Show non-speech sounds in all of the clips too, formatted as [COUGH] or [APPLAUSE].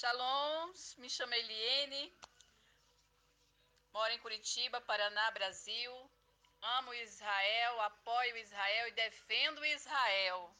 Shalom, me chamo Eliene, moro em Curitiba, Paraná, Brasil. Amo Israel, apoio Israel e defendo Israel.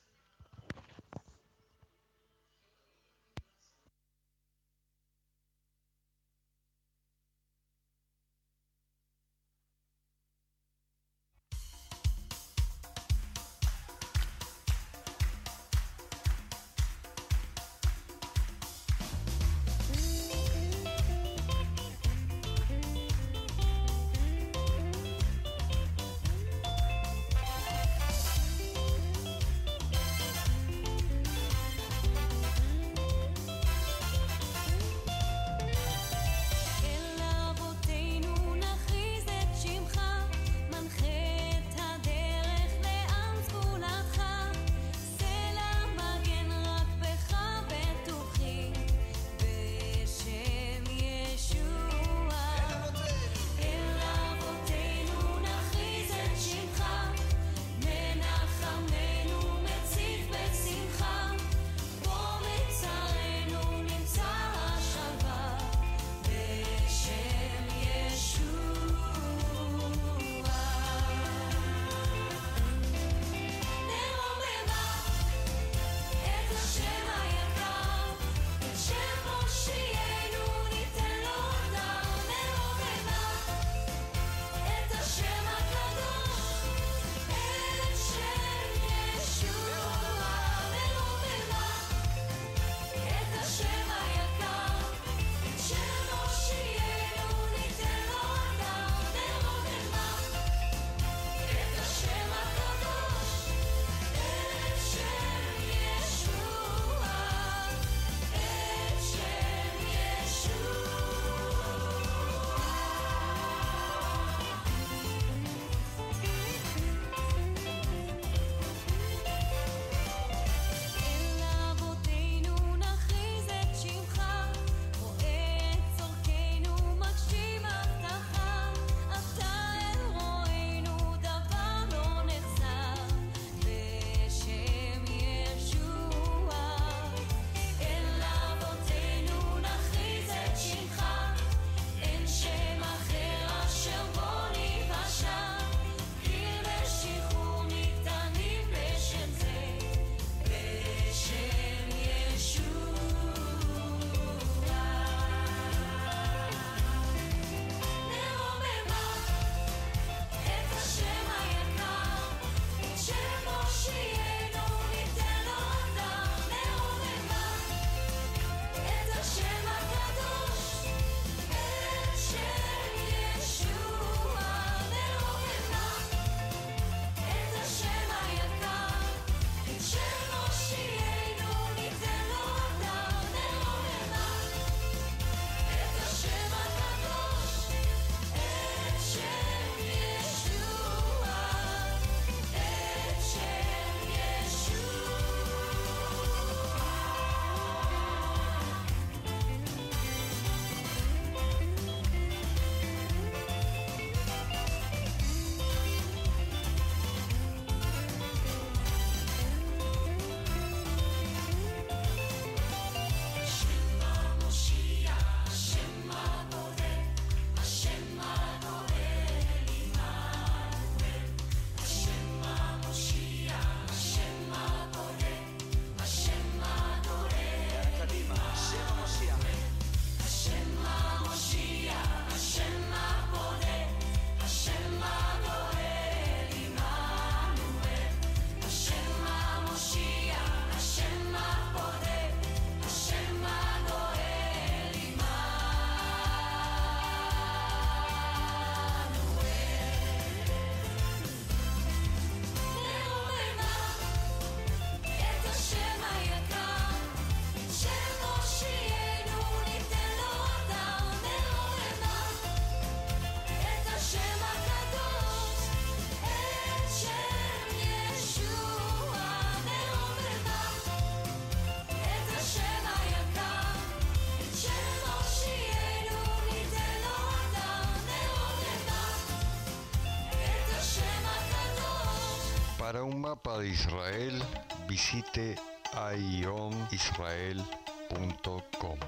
Mapa de Israel, visite ionisrael.com.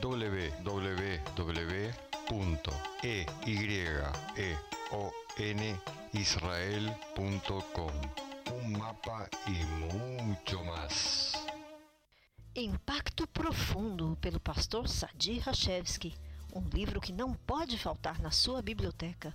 www.eyeonisrael.com Un mapa y mucho más. Impacto Profundo, pelo pastor Sadi Rachevski. Um livro que não pode faltar na sua biblioteca.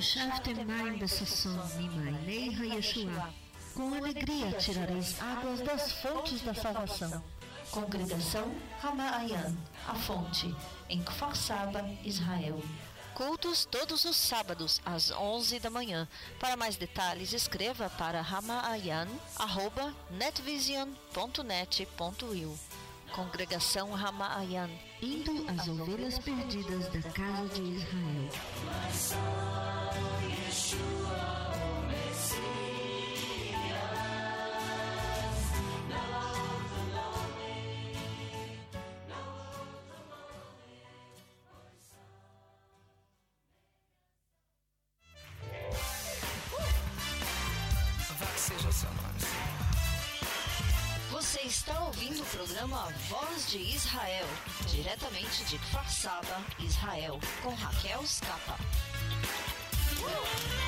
Shaftemai Bessasson Mimainei Hayeshua. Com alegria tirareis águas das fontes da salvação. Congregação Ramaayan, a fonte, em Kfar Saba, Israel. Cultos todos os sábados, às 11 da manhã. Para mais detalhes, escreva para ramaayan.netvision.net.il. Congregação Ramaayan, indo às ovelhas perdidas da casa de Israel. Você está ouvindo o programa Voz de Israel, diretamente de Kfar Saba, Israel, com Raquel Scapa. Shema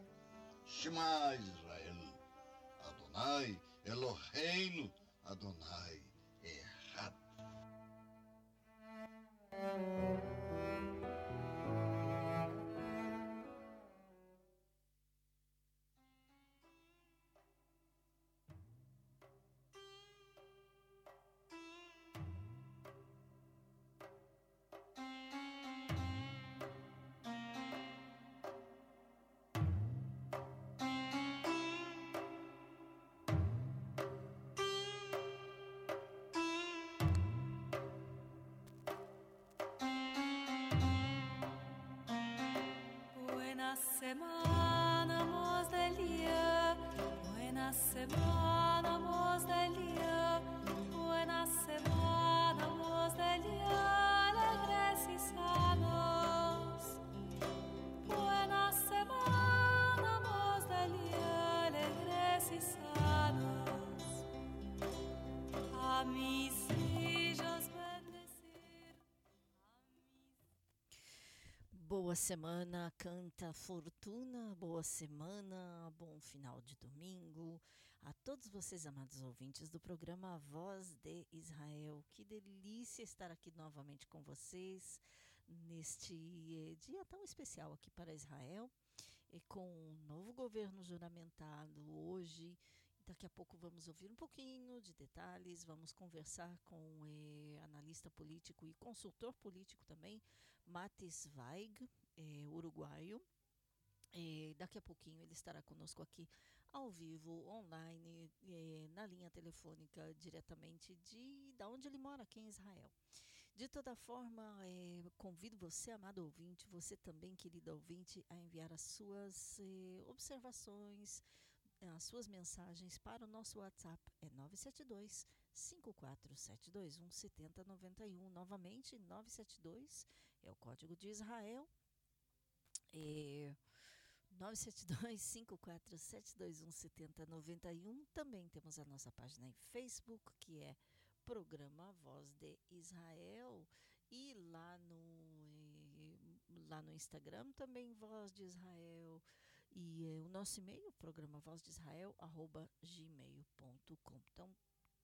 Shema Israel, Adonai Eloheinu, Adonai Errad. demás. Boa semana, canta Fortuna. Boa semana, bom final de domingo. a todos vocês, amados ouvintes do programa Voz de Israel. Que delícia estar aqui novamente com vocês neste eh, dia tão especial aqui para Israel, e com um novo governo juramentado hoje. Daqui a pouco vamos ouvir um pouquinho de detalhes, vamos conversar com eh, analista político e consultor político também, Matis Weig, eh, uruguaio. E daqui a pouquinho ele estará conosco aqui ao vivo, online, eh, na linha telefônica, diretamente de da onde ele mora, aqui em Israel. De toda forma, eh, convido você, amado ouvinte, você também, querido ouvinte, a enviar as suas eh, observações, as suas mensagens para o nosso WhatsApp. É 972 54721 7091. Novamente, 972 é o código de Israel. É 972-54721-7091. Também temos a nossa página em Facebook, que é Programa Voz de Israel. E lá no, eh, lá no Instagram também Voz de Israel. E eh, o nosso e-mail, programa voz de Israel, arroba gmail.com. Então,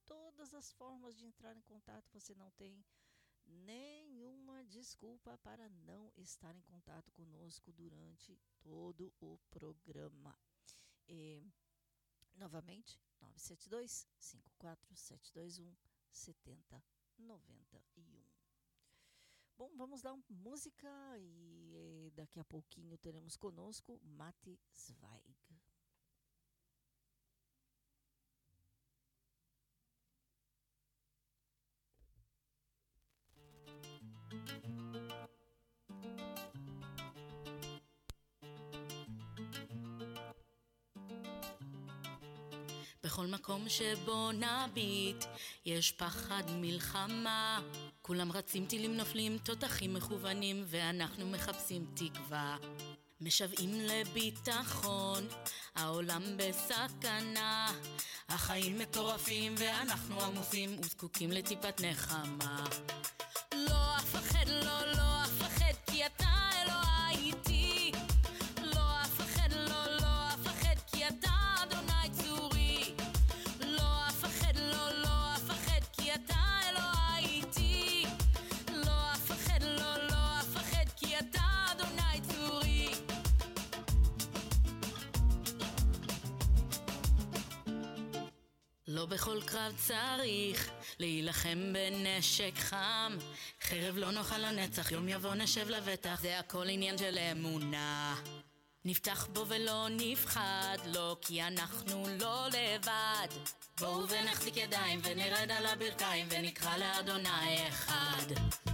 todas as formas de entrar em contato você não tem nenhuma desculpa para não estar em contato conosco durante todo o programa. E, novamente, 972 54721 7091. Bom, vamos dar música e daqui a pouquinho teremos conosco Mati Zweig. מקום שבו נביט, יש פחד מלחמה. כולם רצים, טילים נופלים, תותחים מכוונים, ואנחנו מחפשים תקווה. משוועים לביטחון, העולם בסכנה. החיים מטורפים, ואנחנו עמוסים וזקוקים לטיפת נחמה. לא בכל קרב צריך להילחם בנשק חם. חרב לא נאכל לנצח, יום יבוא נשב לבטח, זה הכל עניין של אמונה. נפתח בו ולא נפחד, לא כי אנחנו לא לבד. בואו ונחזיק ידיים ונרד על הברכיים ונקרא לאדוני אחד.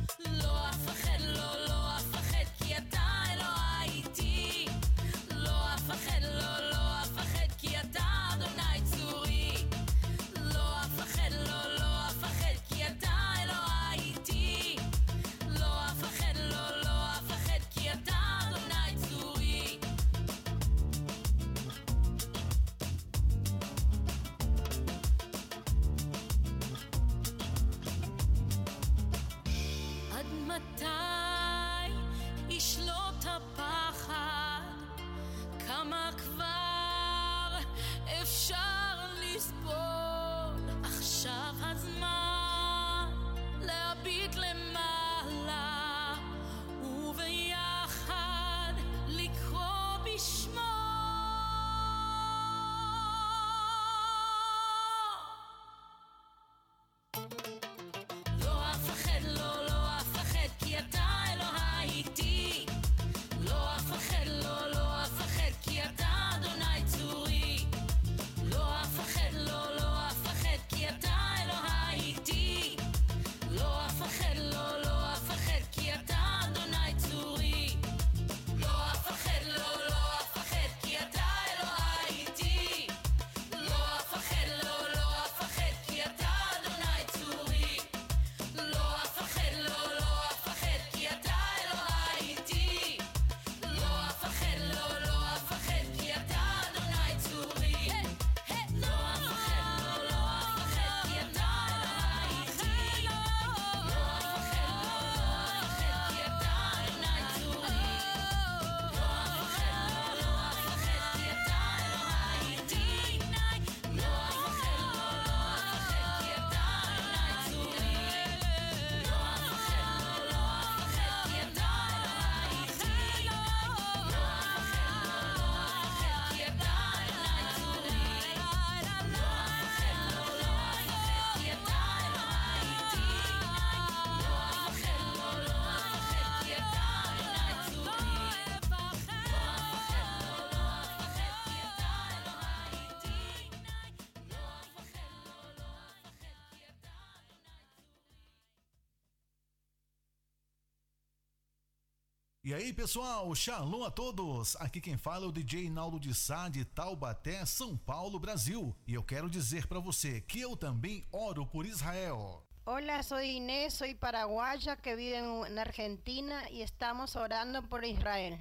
E aí, pessoal, shalom a todos! Aqui quem fala é o DJ Naldo de Sá de Taubaté, São Paulo, Brasil. E eu quero dizer para você que eu também oro por Israel. Hola, soy Inés, soy paraguaya que vive en Argentina y estamos orando por Israel.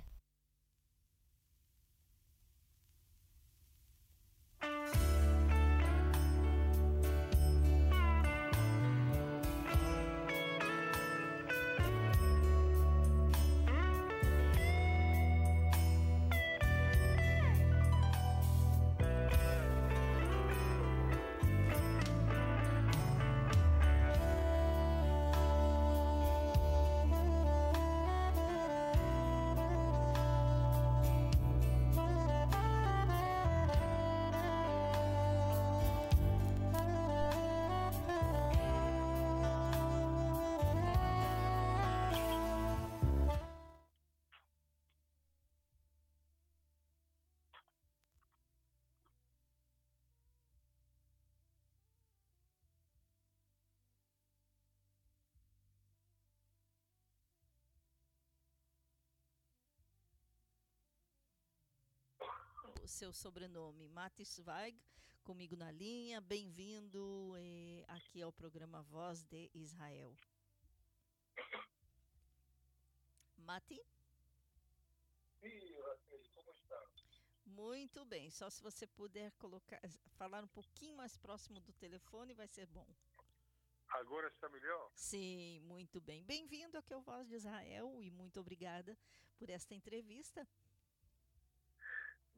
Seu sobrenome, Matis Weig, comigo na linha. Bem-vindo eh, aqui ao programa Voz de Israel. Mati? como está? Muito bem. Só se você puder colocar, falar um pouquinho mais próximo do telefone, vai ser bom. Agora está melhor? Sim, muito bem. Bem-vindo aqui ao Voz de Israel e muito obrigada por esta entrevista.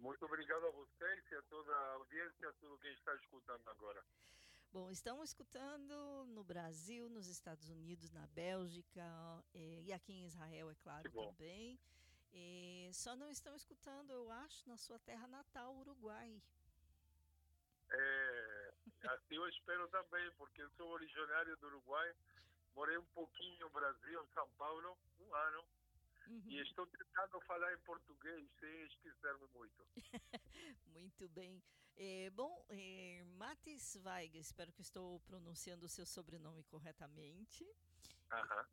Muito obrigado a vocês e a toda a audiência, a todo quem está escutando agora. Bom, estamos escutando no Brasil, nos Estados Unidos, na Bélgica eh, e aqui em Israel, é claro, também. Eh, só não estão escutando, eu acho, na sua terra natal, Uruguai. É, assim eu espero também, porque eu sou originário do Uruguai, morei um pouquinho no Brasil, em São Paulo, um ano, Uhum. e estou tentando falar em português sem esquecer-me muito. [LAUGHS] Muito bem. Eh, bom, eh, Matis Weig, espero que estou pronunciando o seu sobrenome corretamente. Aham.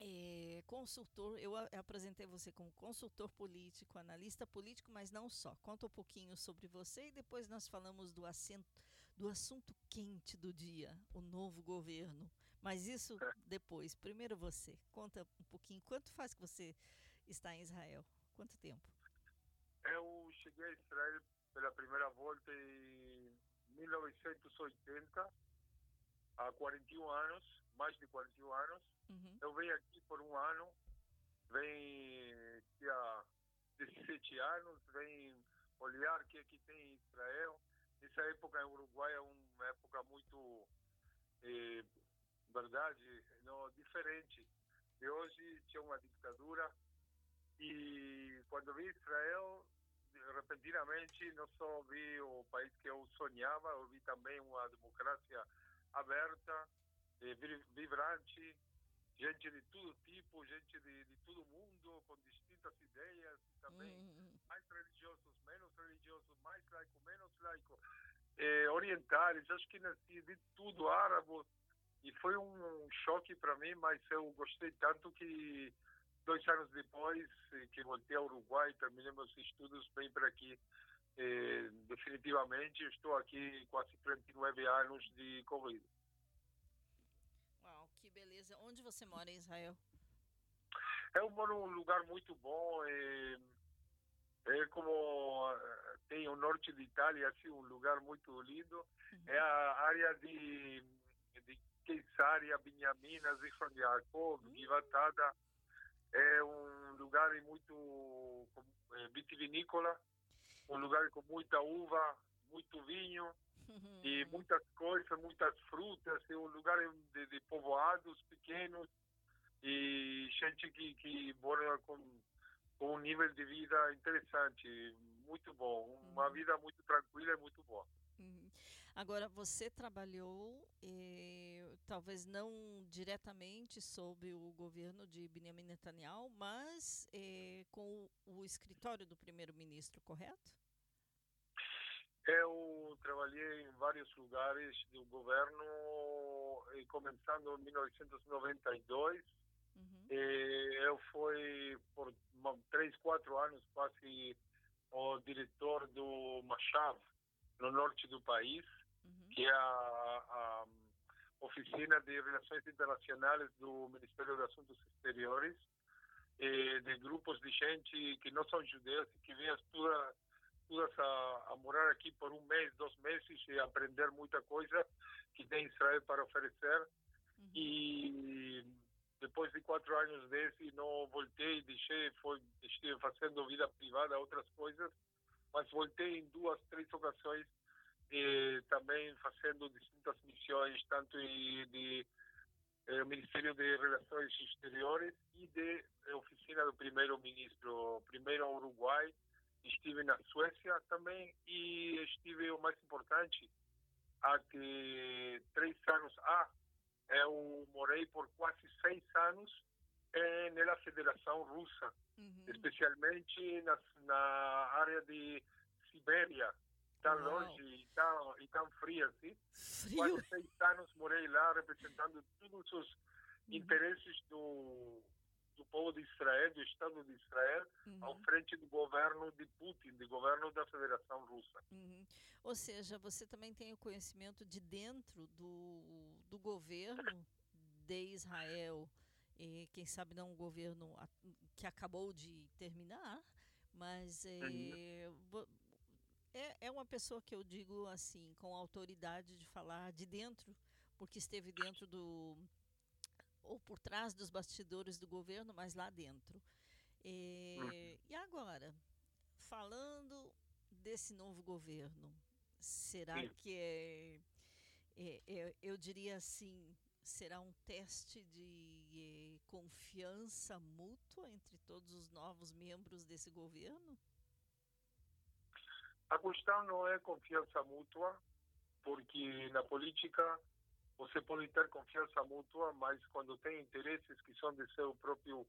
É, consultor, eu apresentei você como consultor político, analista político, mas não só. Conta um pouquinho sobre você e depois nós falamos do, assento, do assunto quente do dia, o novo governo. Mas isso depois. Primeiro você. Conta um pouquinho. Quanto faz que você está em Israel? Quanto tempo? Eu cheguei a Israel pela primeira volta em 1980, há 41 anos, mais de 41 anos. Uhum. Eu venho aqui por um ano, venho há 17 anos, venho olhar o que aqui tem em Israel. Essa época em Uruguai é uma época muito, eh, verdade, não, diferente. De hoje tinha uma ditadura e quando vi Israel, repentinamente não só vi o país que eu sonhava, eu vi também uma democracia aberta, eh, vi- vibrante, gente de todo tipo, gente de, de todo mundo, com distintas ideias, também Hum, mais religiosos, menos religiosos, mais laico, menos laico, eh, orientais, acho que nasci de tudo, árabes, e foi um choque para mim, mas eu gostei tanto que dois anos depois eh, que voltei ao Uruguai, terminei meus estudos, vim para aqui eh, definitivamente, estou aqui quase 39 anos de Covid. Uau, que beleza. Onde você mora em Israel? Eu moro num lugar muito bom. É, é como tem o norte de Itália, assim, um lugar muito lindo. É a área de, de Keisaria, Benjamina, Zichron Yaakov, Givatada. É um lugar muito é, vitivinícola, um lugar com muita uva, muito vinho [LAUGHS] e muitas coisas, muitas frutas. É um lugar de, de povoados pequenos e gente que, que mora com, com um nível de vida interessante, muito bom, uma vida muito tranquila e muito boa. Uhum. Agora, você trabalhou, eh, talvez não diretamente sob o governo de Benjamin Netanyahu, mas eh, com o, o escritório do primeiro-ministro, correto? Eu trabalhei em vários lugares do governo, eh, começando em 1992. Uhum. Eu fui por três, quatro anos quase o diretor do Machav, no norte do país. Que é a, a oficina de relações internacionais do Ministério dos Assuntos Exteriores, de grupos de gente que não são judeus e que vêm todas, todas a, a morar aqui por um mês, dois meses e aprender muita coisa que tem Israel para oferecer. E depois de quatro anos desse, não voltei, deixei, foi, estive fazendo vida privada, outras coisas, mas voltei em duas, três ocasiões eh, também fazendo distintas missões, tanto de, de eh, Ministério de Relações Exteriores e de eh, oficina do primeiro-ministro, primeiro ao Uruguai, estive na Suécia também e estive, o mais importante, há que três anos, ah, eu morei por quase seis anos eh, na Federação Russa, Uhum. especialmente na, na área de Sibéria, tão Uau. longe e tão, e tão fria assim. Frio. Quase seis anos morei lá representando todos os interesses do, do povo de Israel, do Estado de Israel, ao Uhum. frente do governo de Putin, do governo da Federação Russa. Uhum. Ou seja, você também tem o conhecimento de dentro do, do governo de Israel, e quem sabe não o governo que acabou de terminar, mas é, vo- é, é uma pessoa que eu digo assim, com autoridade de falar de dentro, porque esteve dentro do ou por trás dos bastidores do governo, mas lá dentro. É, e agora, falando desse novo governo, será Sim. que é, é- é- eu diria assim, será um teste de eh, confiança mútua entre todos os novos membros desse governo? A questão não é confiança mútua, porque na política você pode ter confiança mútua, mas quando tem interesses que são de seu próprio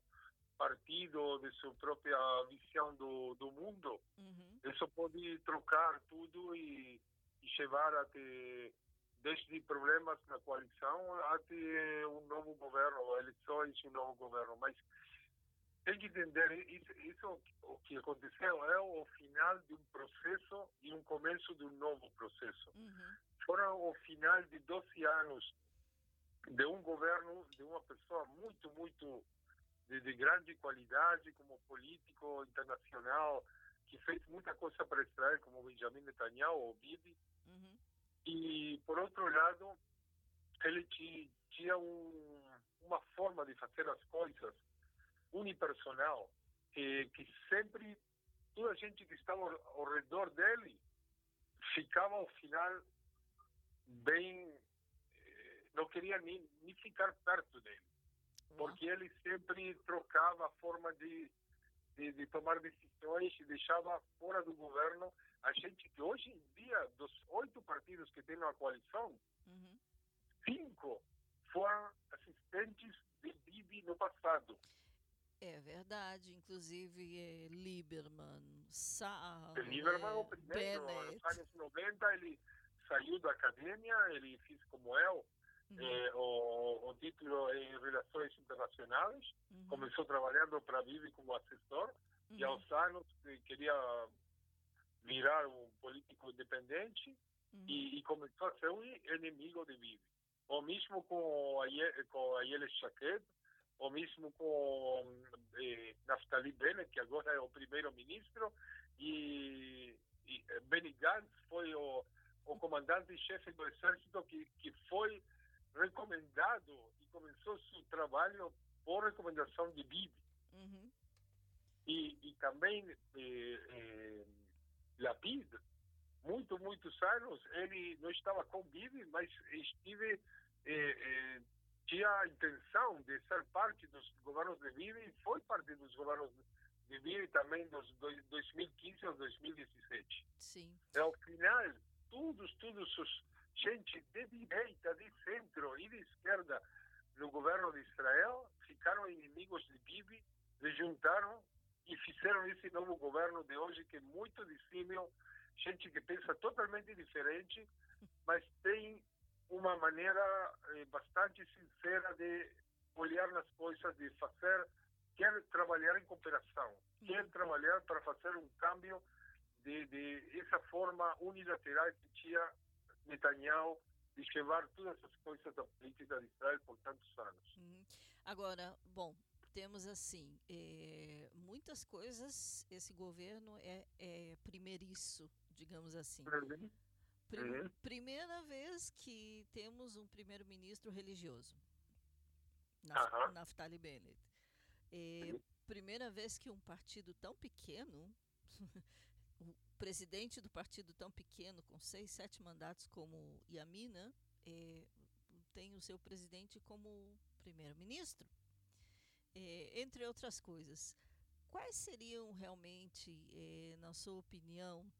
partido, de sua própria visão do, do mundo, Uhum. isso pode trocar tudo e, e levar até desde problemas na coalição até um novo governo, eleições e um novo governo. Mas tem que entender, isso, isso o que aconteceu é o final de um processo e um começo de um novo processo. Uhum. Foram o final de 12 anos de um governo, de uma pessoa muito, muito de, de grande qualidade como político internacional, que fez muita coisa para Israel, como Benjamin Netanyahu ou Bibi. Uhum. E, por outro lado, ele ti- tinha um, uma forma de fazer as coisas unipersonal, que, que sempre toda a gente que estava ao, ao redor dele ficava ao final bem. eh, não queria nem, nem ficar perto dele, porque ele sempre trocava a forma de, de, de tomar decisões e deixava fora do governo a gente que hoje em dia, dos oito partidos que tem na coalição, Uhum. cinco foram assistentes de Bibi no passado. É verdade, inclusive é, Lieberman, Saar, O Lieberman é o é, primeiro, Bennett. nos anos 90, ele saiu da academia, ele fez como eu, Uhum. eh, o, o título em Relações Internacionais, Uhum. começou trabalhando para a Bibi como assessor, e Uhum. aos anos queria virar um político independente, Uhum. e, e começou a ser um inimigo de Bibi. O mesmo com a, com a Shaked, o mesmo com eh, Naftali Bennett, que agora é o primeiro-ministro, e, e eh, Benny Gantz foi o, o comandante-chefe do exército que, que foi recomendado e começou seu trabalho por recomendação de Bibi. Uhum. E, e também eh, eh, Lapid, muito, muitos anos, ele não estava com Bibi, mas estive, eh, eh, tinha a intenção de ser parte dos governos de Bibi e foi parte dos governos de Bibi também dos dois- 2015 ao 2017. Sim. Ao final, todos, todos os gente de direita, de centro e de esquerda no governo de Israel ficaram inimigos de Bibi, se juntaram e fizeram esse novo governo de hoje que é muito disímil, gente que pensa totalmente diferente, mas tem uma maneira eh, bastante sincera de olhar nas coisas, de fazer quer trabalhar em cooperação, quer trabalhar para fazer um câmbio de, de essa forma unilateral que tinha Netanyahu de levar todas essas coisas da política de Israel por tantos anos. Uhum. Agora, bom, temos assim, é, muitas coisas, esse governo é, é primeiriço, digamos assim. Uhum. Prim- Uhum. Primeira vez que temos um primeiro-ministro religioso, Aham. Naftali Bennett. É, primeira vez que um partido tão pequeno, [LAUGHS] o presidente do partido tão pequeno, com seis, sete mandatos como Yamina, é, tem o seu presidente como primeiro-ministro. É, entre outras coisas. Quais seriam realmente, na sua opinião,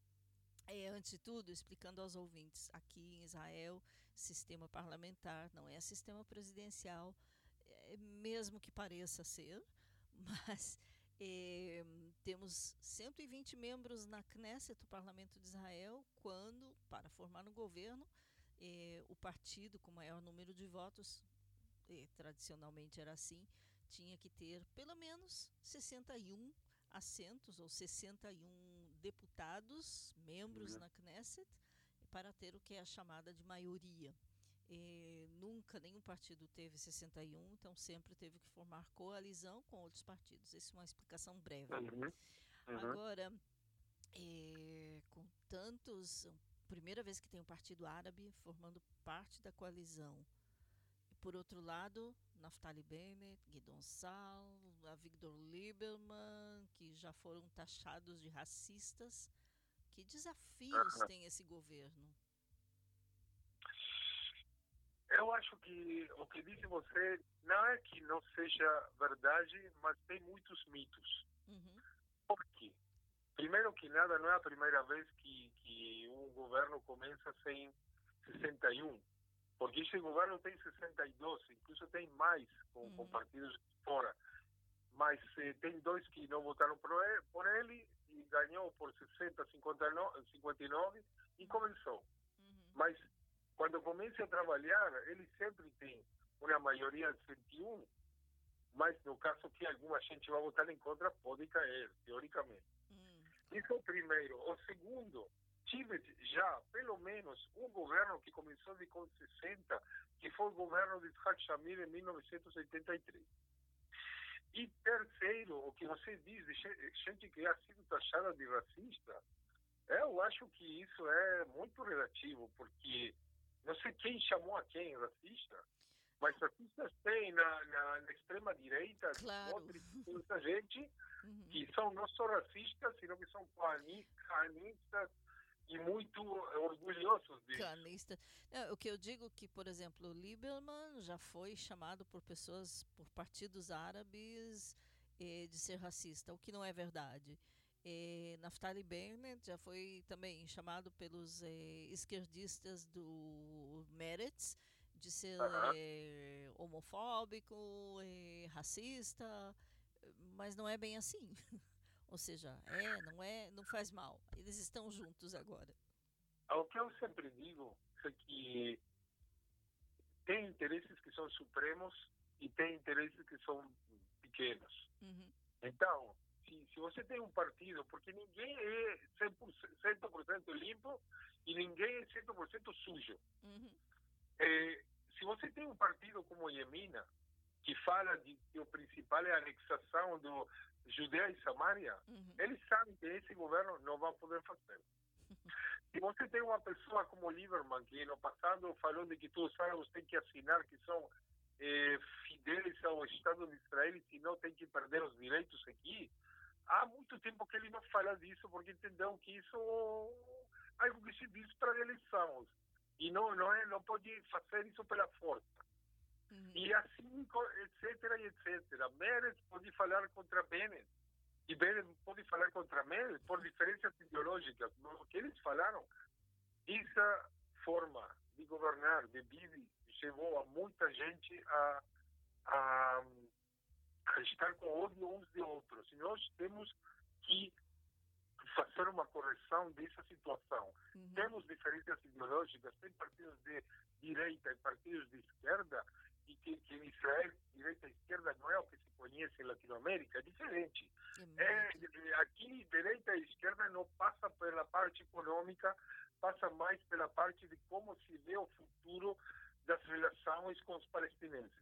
é, antes de tudo, explicando aos ouvintes, aqui em Israel, sistema parlamentar não é sistema presidencial, é, mesmo que pareça ser, [LAUGHS] mas eh, temos 120 membros na Knesset, o parlamento de Israel, quando, para formar um governo, eh, o partido com maior número de votos, eh, tradicionalmente era assim, tinha que ter pelo menos 61 assentos ou 61 deputados, membros Uhum. na Knesset, para ter o que é a chamada de maioria. Eh, nunca nenhum partido teve 61, então sempre teve que formar coalizão com outros partidos. Essa é uma explicação breve. Uhum. Uhum. Agora, eh, com tantos. Primeira vez que tem um partido árabe formando parte da coalizão. E por outro lado, Naftali Bennett, Guidon Sal, Avigdor Lieberman, que já foram taxados de racistas. Que desafios Aham. tem esse governo? Eu acho que o que disse você não é que não seja verdade, mas tem muitos mitos. Uhum, Por quê? Primeiro que nada, não é a primeira vez que, que um governo começa sem 61, porque esse governo tem 62, incluso tem mais com, com Uhum. partidos de fora. Mas eh, tem dois que não votaram por ele, por ele e ganhou por 60, 59, 59 e começou. uhum, Mas quando começa a trabalhar, ele sempre tem uma maioria de 101, mas no caso que alguma gente vai votar em contra, pode cair, teoricamente. hum, Isso é o primeiro. O segundo, tive já pelo menos um governo que começou de com 60, que foi o governo de Isaac Shamir em 1983. E terceiro, o que você diz de gente que ha sido taxada de racista, eu acho que isso é muito relativo, porque não sei quem chamou a quem racista, mas racistas tem na, na, na extrema-direita, Claro. outra gente uhum. que são não só racistas, sino que são canistas e muito orgulhosos disso. Canista. O que eu digo que, por exemplo, o Lieberman já foi chamado por pessoas, por partidos árabes, eh, de ser racista, o que não é verdade. Eh, Naftali Bennett já foi também chamado pelos eh, esquerdistas do Meretz de ser Aham. eh, homofóbico, eh, racista, mas não é bem assim. [LAUGHS] Ou seja, é, não é, não faz mal. Eles estão juntos agora. O que eu sempre digo é que tem interesses que são supremos e tem interesses que são pequenos. Uhum. Então, se, se você tem um partido, porque ninguém é 100%, 100% limpo e ninguém é 100% sujo. Uhum. Eh, se você tem um partido como o Yemina, que fala de que o principal é a anexação do Judéia e Samaria, Uhum. eles sabem que esse governo não vai poder fazer. Se você tem uma pessoa como Lieberman, que no passado falou de que todos os árabes têm que assinar que são eh, ao Estado de Israel e senão tem que perder os direitos aqui, há muito tempo que ele não fala disso, porque entendeu que isso é algo que se diz para eleições. E não, não, é, não pode fazer isso pela força. Uhum. E assim, etc, etc. Meretz pode falar contra Bennett. E Bennett pode falar contra Meretz por diferenças ideológicas. O que eles falaram, essa forma de governar de Bibi levou a muita gente a, a, a estar com ódio uns de outros. E nós temos que fazer uma correção dessa situação. Uhum. Temos diferenças ideológicas, tem partidos de direita e partidos de esquerda, e que, que em Israel, direita e esquerda não é o que se conhece em Latinoamérica, é diferente. É, aqui, direita e esquerda não passa pela parte econômica, passa mais pela parte de como se vê o futuro das relações com os palestineses.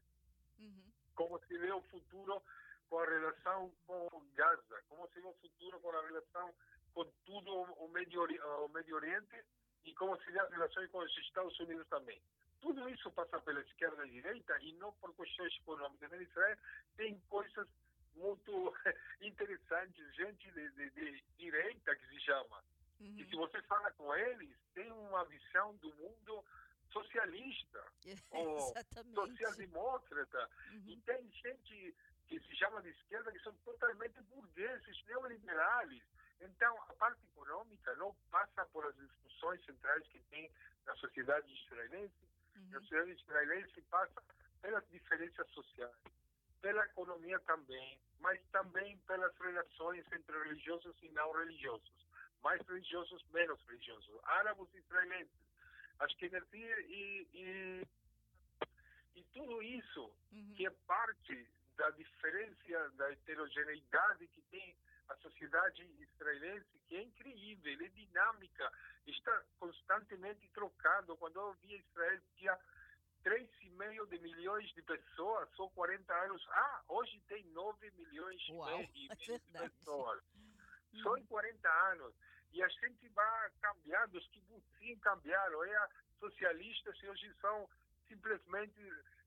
Uhum. Como se vê o futuro com a relação com Gaza, como se vê o futuro com a relação com tudo o Médio, o Médio Oriente e como se vê as relações com os Estados Unidos também. Tudo isso passa pela esquerda e direita e não por questões econômicas. Em Israel tem coisas muito [LAUGHS] interessantes, gente de, de, de direita que se chama. Uhum. E se você fala com eles, tem uma visão do mundo socialista [LAUGHS] ou Exatamente. social-demócrata. Uhum. E tem gente que se chama de esquerda que são totalmente burgueses, neoliberais. Então, a parte econômica não passa por as discussões centrais que tem na sociedade israelense. Na sociedade israelense passa pelas diferenças sociais, pela economia também, mas também pelas relações entre religiosos e não religiosos. Mais religiosos, menos religiosos. Árabes e israelenses. Ashkenazi e, e, e tudo isso Uhum. que é parte da diferença, da heterogeneidade que tem a sociedade israelense, que é incrível, é dinâmica, está constantemente trocado. Quando eu vi Israel, tinha 3,5 de milhões de pessoas, só 40 anos. Ah, hoje tem 9 milhões Uau, e é meio de verdade. pessoas. Só em 40 anos. E a gente vai cambiando, os kibbutzim cambiaram. É, socialistas e hoje são simplesmente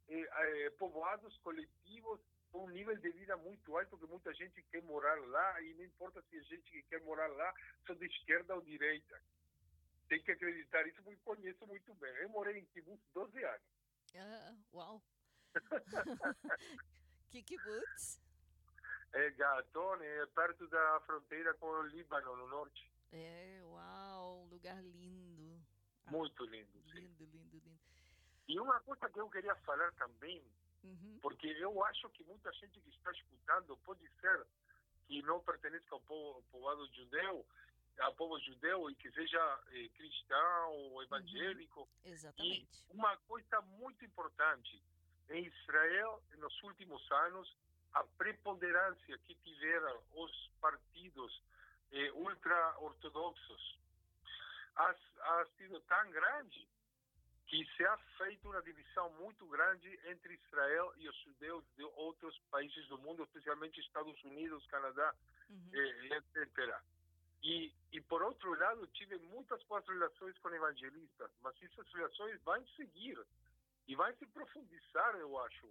eh, eh, povoados coletivos um nível de vida muito alto, que muita gente quer morar lá, e não importa se a gente que quer morar lá são de esquerda ou direita. Tem que acreditar isso, porque conheço muito bem. Eu morei em kibbutz 12 anos. Ah, uau. [LAUGHS] que kibbutz? É Gaton, é perto da fronteira com o Líbano, no norte. É, uau, um lugar lindo. Ah, Muito lindo, sim. Lindo, lindo, lindo. E uma coisa que eu queria falar também, Uhum. porque eu acho que muita gente que está escutando pode ser que não pertença ao povo, ao povoado judeu, ao povo judeu e que seja eh, cristão ou evangélico. Exatamente. E uma coisa muito importante, em Israel, nos últimos anos, a preponderância que tiveram os partidos eh, ultra-ortodoxos ha, ha sido tão grande que se ha feito uma divisão muito grande entre Israel e os judeus de outros países do mundo, especialmente Estados Unidos, Canadá, Uhum. eh, etc. E, e por outro lado, tive muitas boas relações com evangelistas, mas essas relações vão seguir e vão se profundizar, eu acho,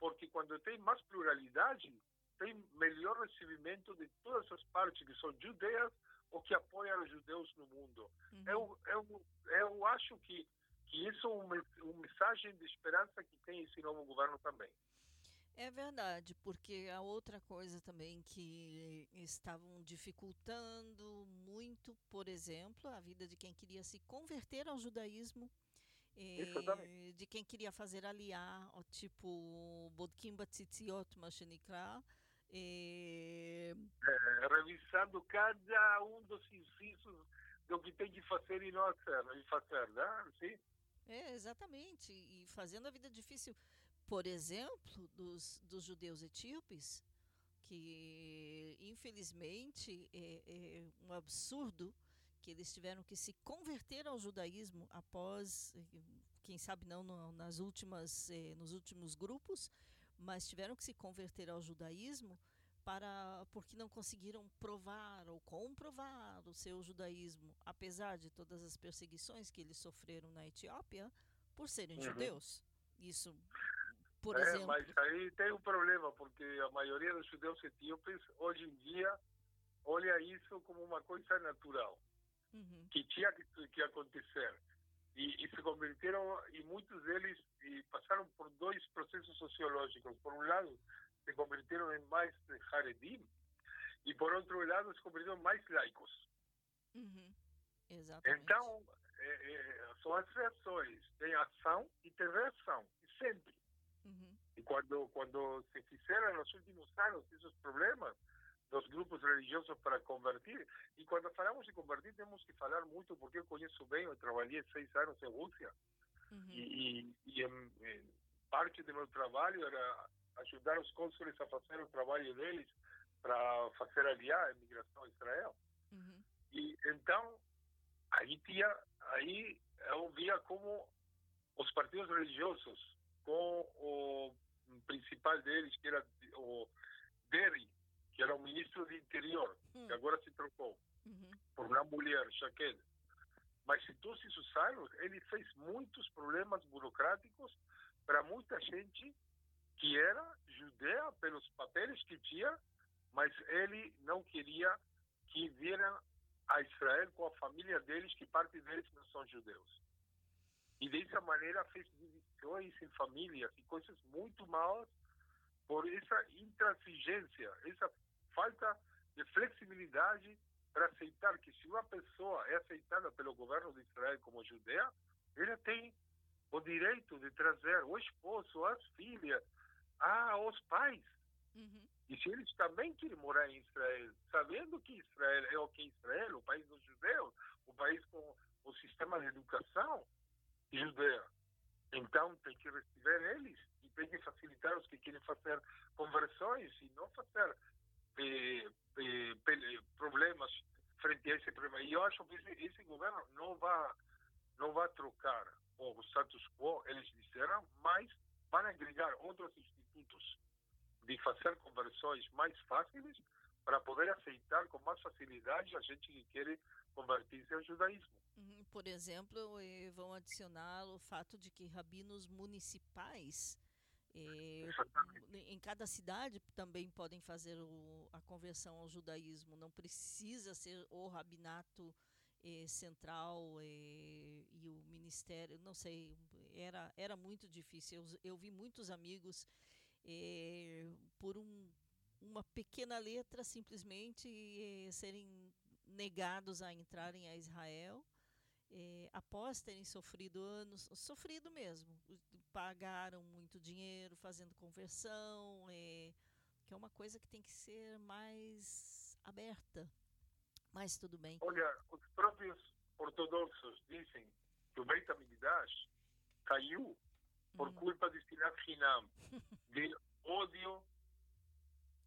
porque quando tem mais pluralidade, tem melhor recebimento de todas as partes que são judeias ou que apoiam os judeus no mundo. Uhum. Eu, eu, eu acho que, que isso é uma, uma mensagem de esperança que tem esse novo governo também. É verdade, porque a outra coisa também que estavam dificultando muito, por exemplo, a vida de quem queria se converter ao judaísmo, eh, de quem queria fazer aliar, ó, tipo Bodkim Batzitziot, Mashenikra, eh, É, revisando cada um dos incisos do que tem que fazer e não e fazer né? Sim? É, exatamente. E fazendo a vida difícil, por exemplo, dos, dos judeus etíopes, que infelizmente é, é um absurdo que eles tiveram que se converter ao judaísmo após, quem sabe não no- nas últimas, eh, nos últimos grupos, mas tiveram que se converter ao judaísmo para porque não conseguiram provar ou comprovar o seu judaísmo, apesar de todas as perseguições que eles sofreram na Etiópia por serem Uhum. judeus. Isso, por é, exemplo. mas aí tem um problema, porque a maioria dos judeus etíopes, hoje em dia, olha isso como uma coisa natural, Uhum. que tinha que, que acontecer. E, e se converteram, e muitos deles e passaram por dois processos sociológicos. Por um lado, se converteram em mais Haredim, e por outro lado, se converteram em mais laicos. Uhum. Exatamente. Então, é, é, são as reações. Tem ação e tem reação. Sempre. Uhum. E quando, quando se fizeram nos últimos anos esses problemas dos grupos religiosos para convertir, e quando falamos de convertir, temos que falar muito, porque eu conheço bem, eu trabalhei seis anos em Rússia, Uhum. e, e, e em, em parte do meu trabalho era ajudar os cônsules a fazer o trabalho deles para fazer aliar a imigração a Israel. Uhum. E então, aí tinha, aí eu via como os partidos religiosos, com o principal deles, que era o Derry, que era o ministro do interior, Hum. que agora se trocou Uhum. por uma mulher, Shaqued. Mas em todos esses anos, ele fez muitos problemas burocráticos para muita gente que era judeia pelos papéis que tinha, mas ele não queria que vieram a Israel com a família deles, que parte deles não são judeus. E dessa maneira fez divisões em famílias e coisas muito malas por essa intransigência, essa falta de flexibilidade para aceitar que se uma pessoa é aceitada pelo governo de Israel como judeia, ela tem o direito de trazer o esposo, as filhas, ah, os pais. Uhum. E se eles também querem morar em Israel, sabendo que Israel é o que é Israel, o país dos judeus, o país com o sistema de educação judeia, então tem que receber eles e tem que facilitar os que querem fazer conversões e não fazer eh, eh, problemas frente a esse problema. E eu acho que esse, esse governo não vai não vai trocar o status quo, eles disseram, mas vai agregar outros institutos de fazer conversões mais fáceis para poder aceitar com mais facilidade a gente que quer convertir-se ao judaísmo. Uhum. Por exemplo, vão adicionar o fato de que rabinos municipais eh, em cada cidade também podem fazer o- a conversão ao judaísmo. Não precisa ser o rabinato eh, central eh, e o ministério. Não sei, era, era muito difícil. Eu, eu vi muitos amigos eh, por um, uma pequena letra simplesmente eh, serem negados a entrarem a Israel eh, após terem sofrido anos, sofrido mesmo, pagaram muito dinheiro fazendo conversão, que é uma coisa que tem que ser mais aberta. Mas tudo bem. Olha, os próprios ortodoxos dizem que o Beit HaMikdash caiu por Uhum. culpa de Sinat Hinam, [LAUGHS] de ódio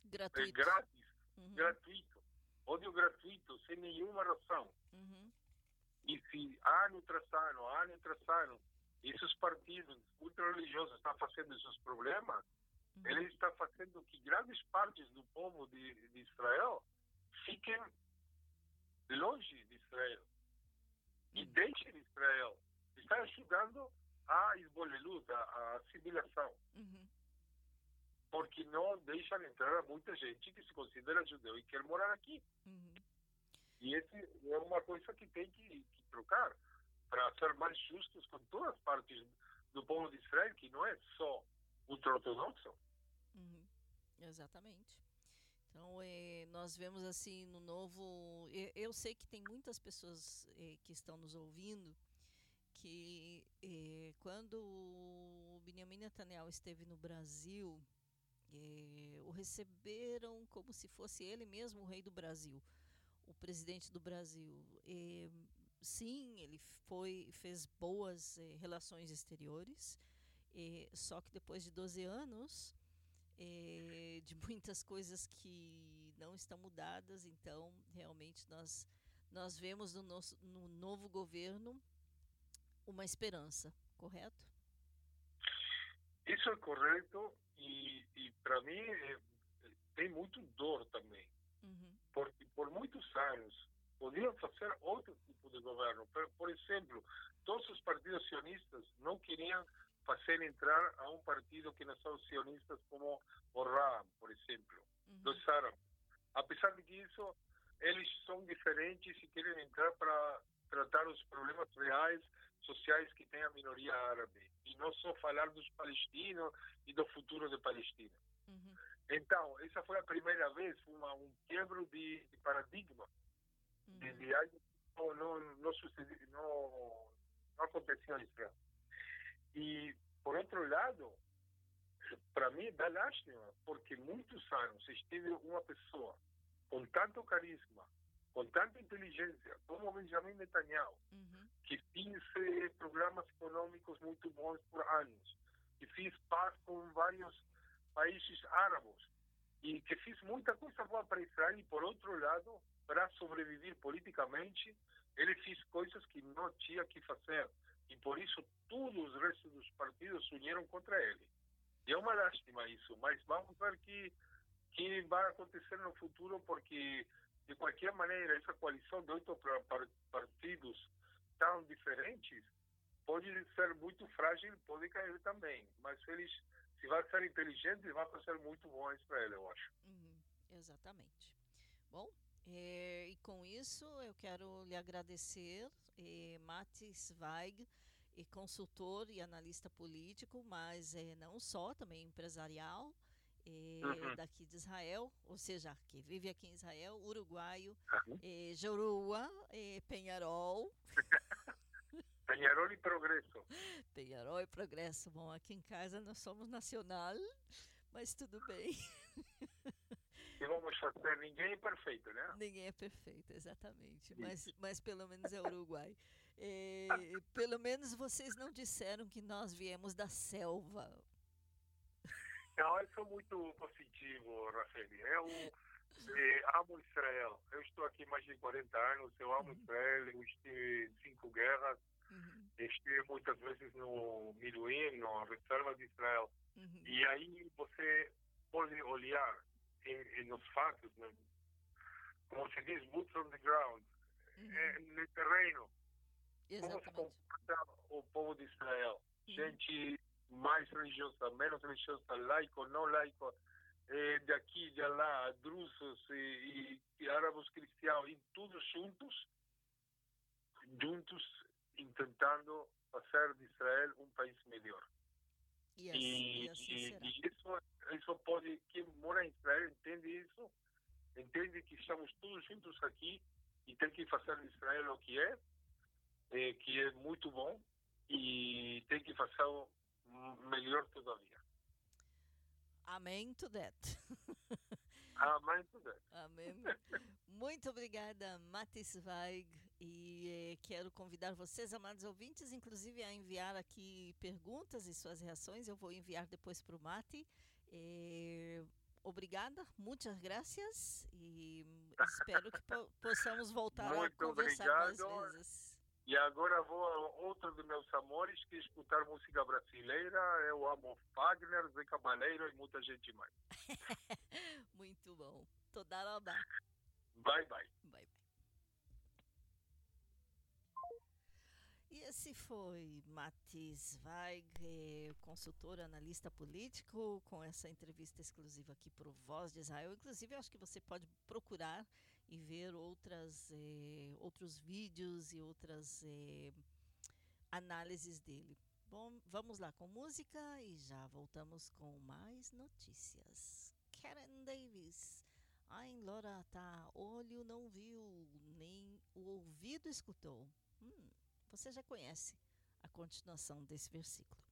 eh, Gratuito. grátis, Uhum, gratuito, ódio gratuito, sem nenhuma razão. uhum, E se ano tras ano, ano tras ano, esses partidos ultra-religiosos estão fazendo esses problemas, uhum. ele está fazendo que grandes partes do povo de, de Israel fiquem longe de Israel e deixem Israel. Está ajudando a esboleluta, a assimilação, uhum. porque não deixam entrar muita gente que se considera judeu e quer morar aqui. Uhum. E esse é uma coisa que tem que, que trocar para ser mais justos com todas as partes do povo de Israel, que não é só ultra-ortodoxo. Uhum, Exatamente. Então, eh, nós vemos assim no novo. e- Eu sei que tem muitas pessoas eh, que estão nos ouvindo que eh, quando o Benjamin Netanyahu esteve no Brasil, eh, o receberam como se fosse ele mesmo o rei do Brasil, o presidente do Brasil. Eh, sim, ele foi fez boas eh, relações exteriores, eh, só que depois de 12 anos eh, de muitas coisas que não estão mudadas, então realmente nós nós vemos no nosso no novo governo uma esperança, correto? Isso é correto e, e para mim é, tem muito dor também, Uhum, porque por muitos anos podiam fazer outro tipo de governo. Por, por exemplo, todos os partidos sionistas não queriam fazer entrar a um partido que não são sionistas como o RAM, por exemplo, uhum, dos árabes. Apesar de que isso, eles são diferentes e querem entrar para tratar os problemas reais sociais que tem a minoria árabe. E não só falar dos palestinos e do futuro da Palestina. uhum, Então, essa foi a primeira vez uma, um quebro de, de paradigma. Uhum, de algo que não, não, sucedi, não, não aconteceu Israel. E, por outro lado, para mim dá lástima, porque muitos anos esteve uma pessoa com tanto carisma, com tanta inteligência, como Benjamin Netanyahu, uhum, que fez eh, programas econômicos muito bons por anos, que fez paz com vários países árabes e que fez muita coisa boa para Israel e por outro lado para sobreviver politicamente ele fez coisas que não tinha que fazer e por isso todos os restos dos partidos se uniram contra ele. E é uma lástima isso mas vamos ver que que vai acontecer no futuro porque de qualquer maneira essa coalição de oito partidos tão diferentes pode ser muito frágil pode cair também mas eles se vai ser inteligente vai fazer muito bom a Israel eu acho Uhum, exatamente. Bom, eh, e com isso eu quero lhe agradecer, eh, Matis Weig, eh, consultor e analista político, mas eh, não só, também empresarial, eh, Uhum. daqui de Israel, ou seja, que vive aqui em Israel, uruguaio, Uhum. eh, Jorua, eh, Penharol, [LAUGHS] Peñarol e Progresso Penharol e Progresso. Bom, aqui em casa nós somos nacional, mas tudo bem. que vamos fazer ninguém é perfeito né Ninguém é perfeito, exatamente. Mas, mas pelo menos é Uruguai. Eh, pelo menos vocês não disseram que nós viemos da selva. Não, eu sou muito positivo, Rafael. Eu [LAUGHS] eh, amo Israel. Eu estou aqui mais de 40 anos, eu amo Israel, eu estive em cinco guerras, Uhum, estive muitas vezes no Miluim, na reserva de Israel. uhum, E aí você pode olhar em, em nos fatos, né? como se diz, boots on the ground, uhum. eh, no terreno, como se Exatamente. comporta o povo de Israel. Uhum. Gente mais religiosa, menos religiosa, laico, não laico, eh, de aqui, de lá, drusos e, e árabes cristãos, e todos juntos, juntos tentando fazer de Israel um país melhor. E E, isso, isso pode, quem mora em Israel entende isso, entende que estamos todos juntos aqui e tem que fazer de Israel o que é, eh, que é muito bom, e tem que fazer melhor todavia. Amém to that. [LAUGHS] Amém tudo. Amém. Muito obrigada, Matis Weig. E eh, quero convidar vocês, amados ouvintes, inclusive a enviar aqui perguntas e suas reações. Eu vou enviar depois para o Mati. Eh, obrigada, muitas graças. E espero que po- possamos voltar a Muito conversar mais vezes. E agora vou a outro dos meus amores, que é escutar música brasileira. Eu amo Fagner, Zé Cabaleiro e muita gente mais. [LAUGHS] Muito bom. Toda rabá. Bye, bye. Bye, bye. E esse foi Matis Weig, consultor, analista político, com essa entrevista exclusiva aqui para o Voz de Israel. Inclusive, eu acho que você pode procurar e ver outras, eh, outros vídeos e outras eh, análises dele. Bom, vamos lá com música e já voltamos com mais notícias. Karen Davis. Ai, Lora, tá. Olho não viu, nem o ouvido escutou. Hum, você já conhece a continuação desse versículo.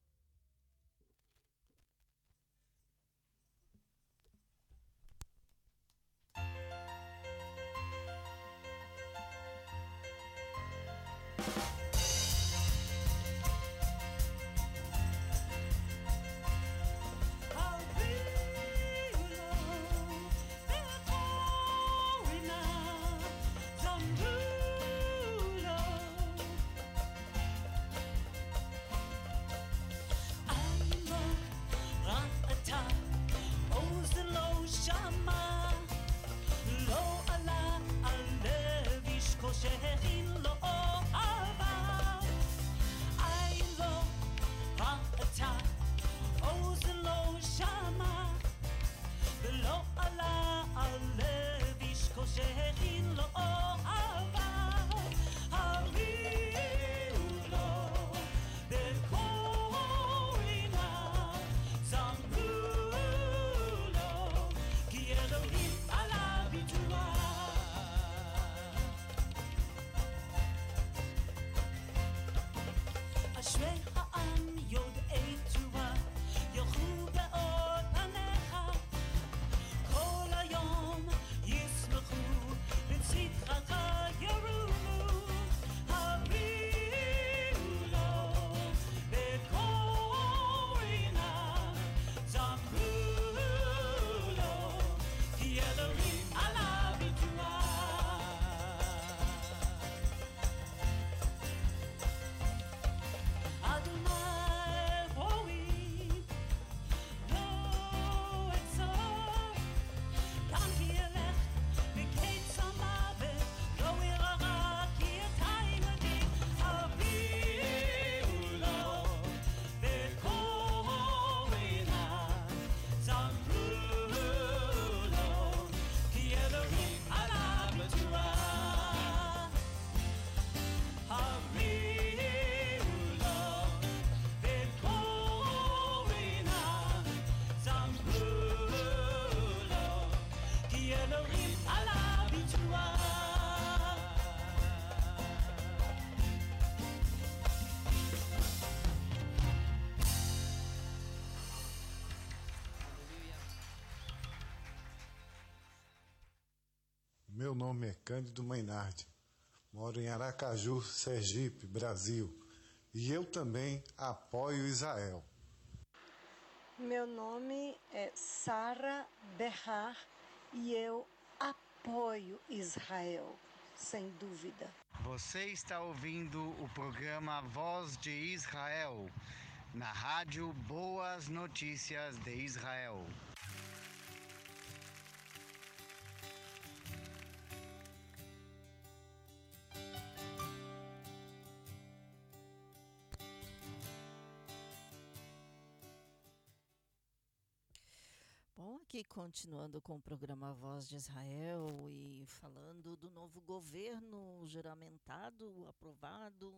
Meu nome é Cândido Mainardi. Moro em Aracaju, Sergipe, Brasil. E eu também apoio Israel. Meu nome é Sara Berrar e eu apoio Israel, sem dúvida. Você está ouvindo o programa Voz de Israel, na rádio Boas Notícias de Israel. Aqui continuando com o programa Voz de Israel e falando do novo governo juramentado, aprovado.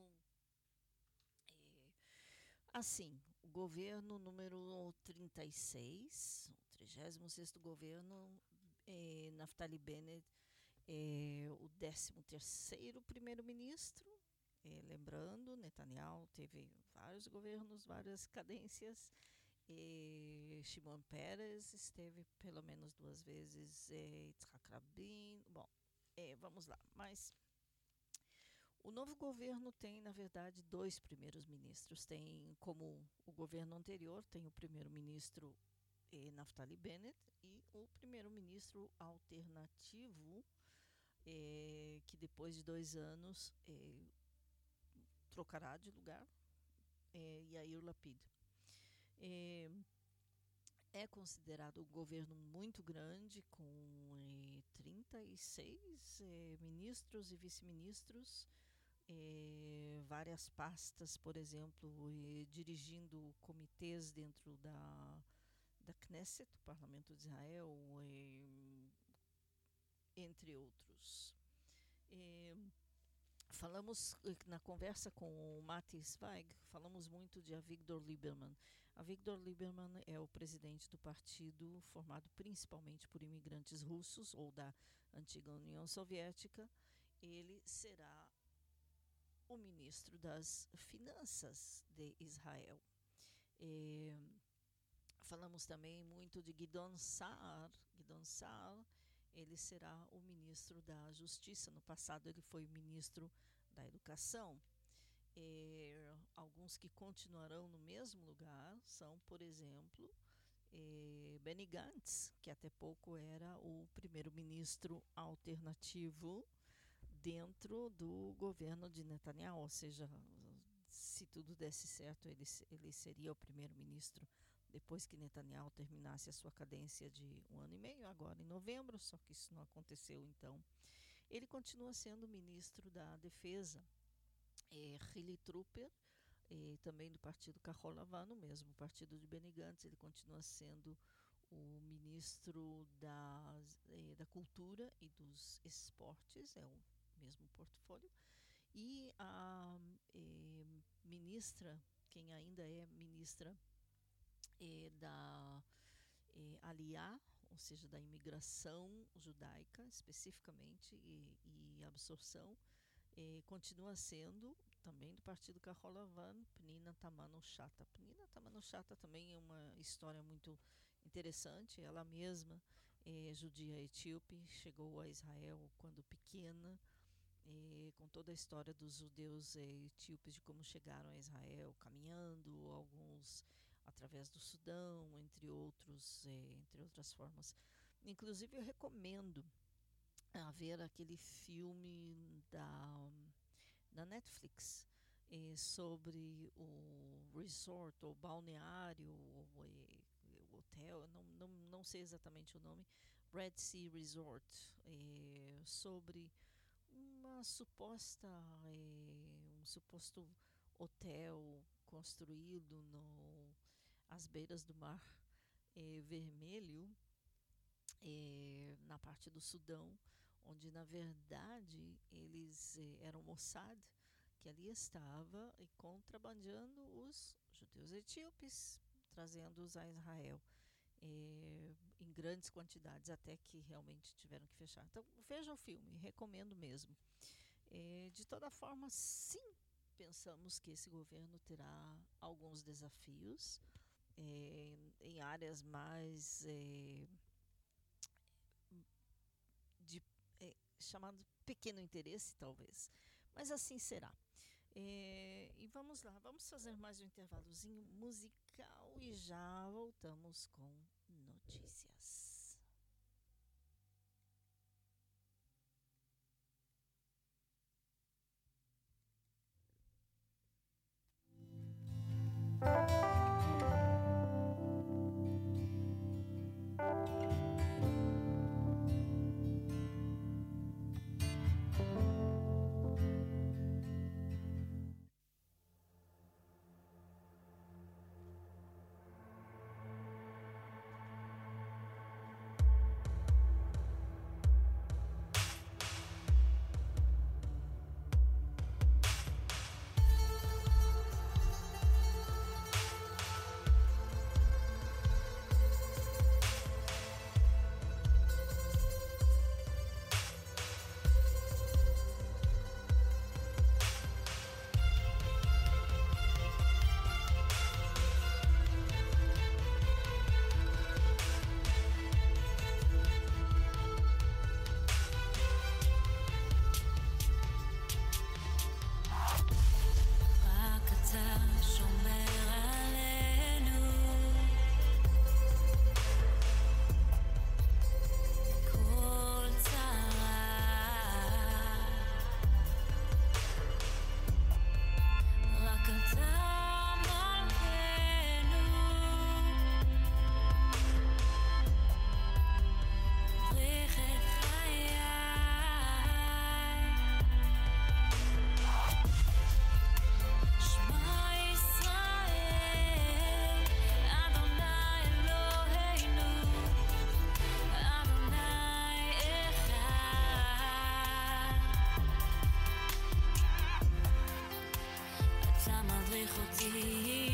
E, assim, o governo número 36, o 36 governo, eh, Naftali Bennett, é o 13º primeiro-ministro. Lembrando, Netanyahu teve vários governos, várias cadências. E Shimon Peres esteve pelo menos duas vezes, Yitzhak Rabin. Bom, é, vamos lá. Mas o novo governo tem, na verdade, dois primeiros ministros. Tem, como o governo anterior, tem o primeiro-ministro é, Naftali Bennett e o primeiro-ministro alternativo, é, que depois de dois anos é, trocará de lugar, é, Yair Lapid. É, é considerado um governo muito grande, com é, 36 é, ministros e vice-ministros, é, várias pastas, por exemplo, é, dirigindo comitês dentro da, da Knesset, o Parlamento de Israel, é, entre outros. Falamos na conversa com o Mati Zweig, falamos muito de Avigdor Lieberman. Avigdor Lieberman é o presidente do partido formado principalmente por imigrantes russos ou da antiga União Soviética. Ele será o ministro das Finanças de Israel. É, falamos também muito de Gidon Saar. Gidon Saar, ele será o ministro da Justiça. No passado, ele foi ministro da Educação. É, alguns que continuarão no mesmo lugar são, por exemplo, é, Benny Gantz, que até pouco era o primeiro-ministro alternativo dentro do governo de Netanyahu, ou seja, se tudo desse certo, ele, ele seria o primeiro-ministro depois que Netanyahu terminasse a sua cadência de um ano e meio, agora em novembro, só que isso não aconteceu então. Ele continua sendo ministro da Defesa é, Hili Trooper, e também do partido Carrola no mesmo partido de Benny Gantz, ele continua sendo o ministro da, é, da Cultura e dos Esportes, é o mesmo portfólio, e a é, ministra, quem ainda é ministra é, da é, Aliá, ou seja, da imigração judaica especificamente e, e absorção, eh, continua sendo também do partido Carrolavan, Pnina Tamano Chata. Pnina Tamano Chata também é uma história muito interessante. Ela mesma é judia etíope, chegou a Israel quando pequena, eh, com toda a história dos judeus eh, etíopes de como chegaram a Israel, caminhando, alguns através do Sudão, entre outros, entre outras formas. Inclusive eu recomendo a ver aquele filme da, da Netflix eh, sobre o resort, o balneário, o, o hotel, não, não, não sei exatamente o nome, Red Sea Resort, eh, sobre uma suposta, eh, um suposto hotel construído no, às beiras do mar vermelho, na parte do Sudão, onde na verdade eles eh, eram Mossad, que ali estava e contrabandeando os judeus etíopes, trazendo-os a Israel eh, em grandes quantidades, até que realmente tiveram que fechar. Então veja o filme, recomendo mesmo. Eh, de toda forma, sim, pensamos que esse governo terá alguns desafios em áreas mais chamado pequeno interesse, talvez. Mas assim será. É, e vamos lá, vamos fazer mais um intervalozinho musical e já voltamos com notícias. מחוצים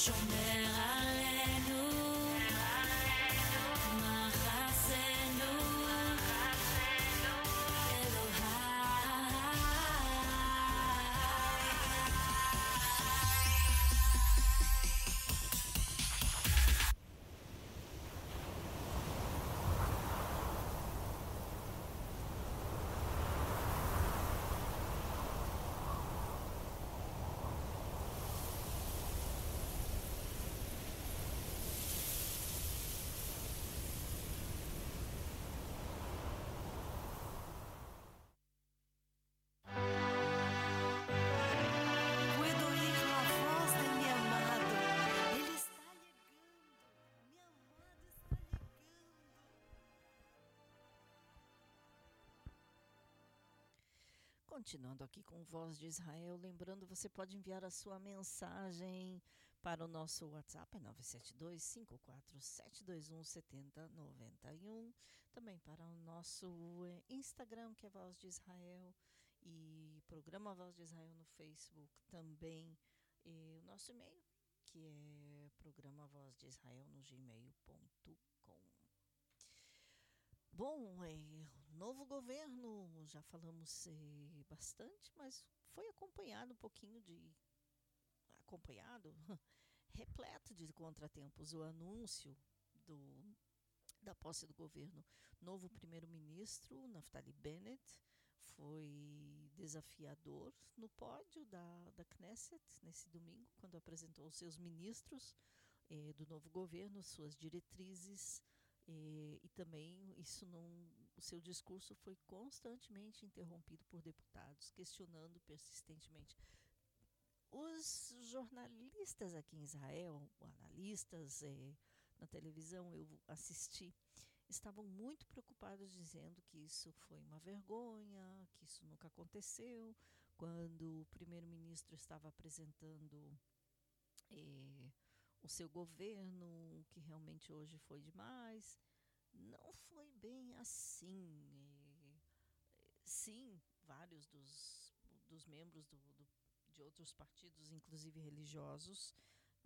Show me. Continuando aqui com Voz de Israel, lembrando, você pode enviar a sua mensagem para o nosso WhatsApp, é 972 54721 7091. Também para o nosso eh, Instagram, que é Voz de Israel, e programa Voz de Israel no Facebook, também e o nosso e-mail, que é programa Voz de Israel no gmail.com. Bom, é, novo governo, já falamos é, bastante, mas foi acompanhado um pouquinho de. acompanhado, [LAUGHS] repleto de contratempos. O anúncio do, da posse do governo novo primeiro-ministro, Naftali Bennett, foi desafiador no pódio da, da Knesset nesse domingo, quando apresentou os seus ministros eh, do novo governo, suas diretrizes, eh, e também isso não, o seu discurso foi constantemente interrompido por deputados, questionando persistentemente. Os jornalistas aqui em Israel, analistas eh, na televisão, eu assisti, estavam muito preocupados dizendo que isso foi uma vergonha, que isso nunca aconteceu, quando o primeiro-ministro estava apresentando eh, o seu governo, que realmente hoje foi demais. Não foi bem assim. Eh, sim, vários dos, dos membros do, do, de outros partidos, inclusive religiosos,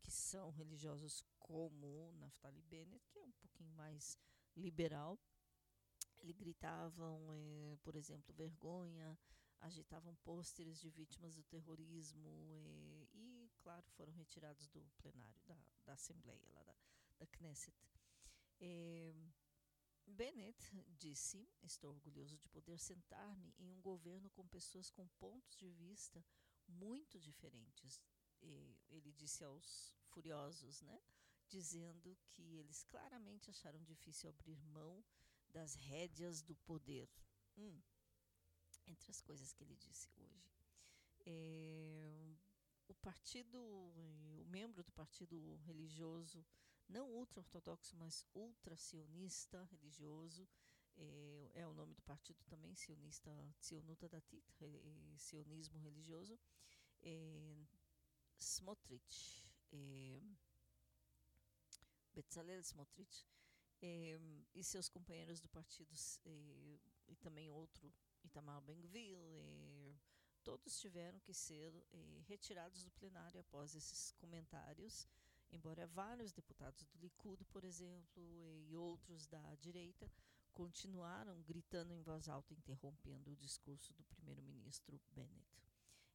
que são religiosos como Naftali Bennett, que é um pouquinho mais liberal. Eles gritavam, eh, por exemplo, vergonha, agitavam pôsteres de vítimas do terrorismo eh, e, claro, foram retirados do plenário da, da Assembleia, lá da, da Knesset. Bennett disse: Estou orgulhoso de poder sentar-me em um governo com pessoas com pontos de vista muito diferentes. ele disse aos furiosos, né? dizendo que eles claramente acharam difícil abrir mão das rédeas do poder. Hum, entre as coisas que ele disse hoje. É, o partido, o membro do partido religioso, não ultra-ortodoxo, mas ultra-sionista religioso, é, é, o nome do partido também, sionista, Sionuta Datit, é, sionismo religioso, é, Smotrich, é, Bezalel Smotrich eh, e seus companheiros do partido eh, e também outro Itamar Ben-Gvir, eh, todos tiveram que ser retirados do plenário após esses comentários, embora vários deputados do Likud, por exemplo, e outros da direita continuaram gritando em voz alta, interrompendo o discurso do primeiro-ministro Bennett.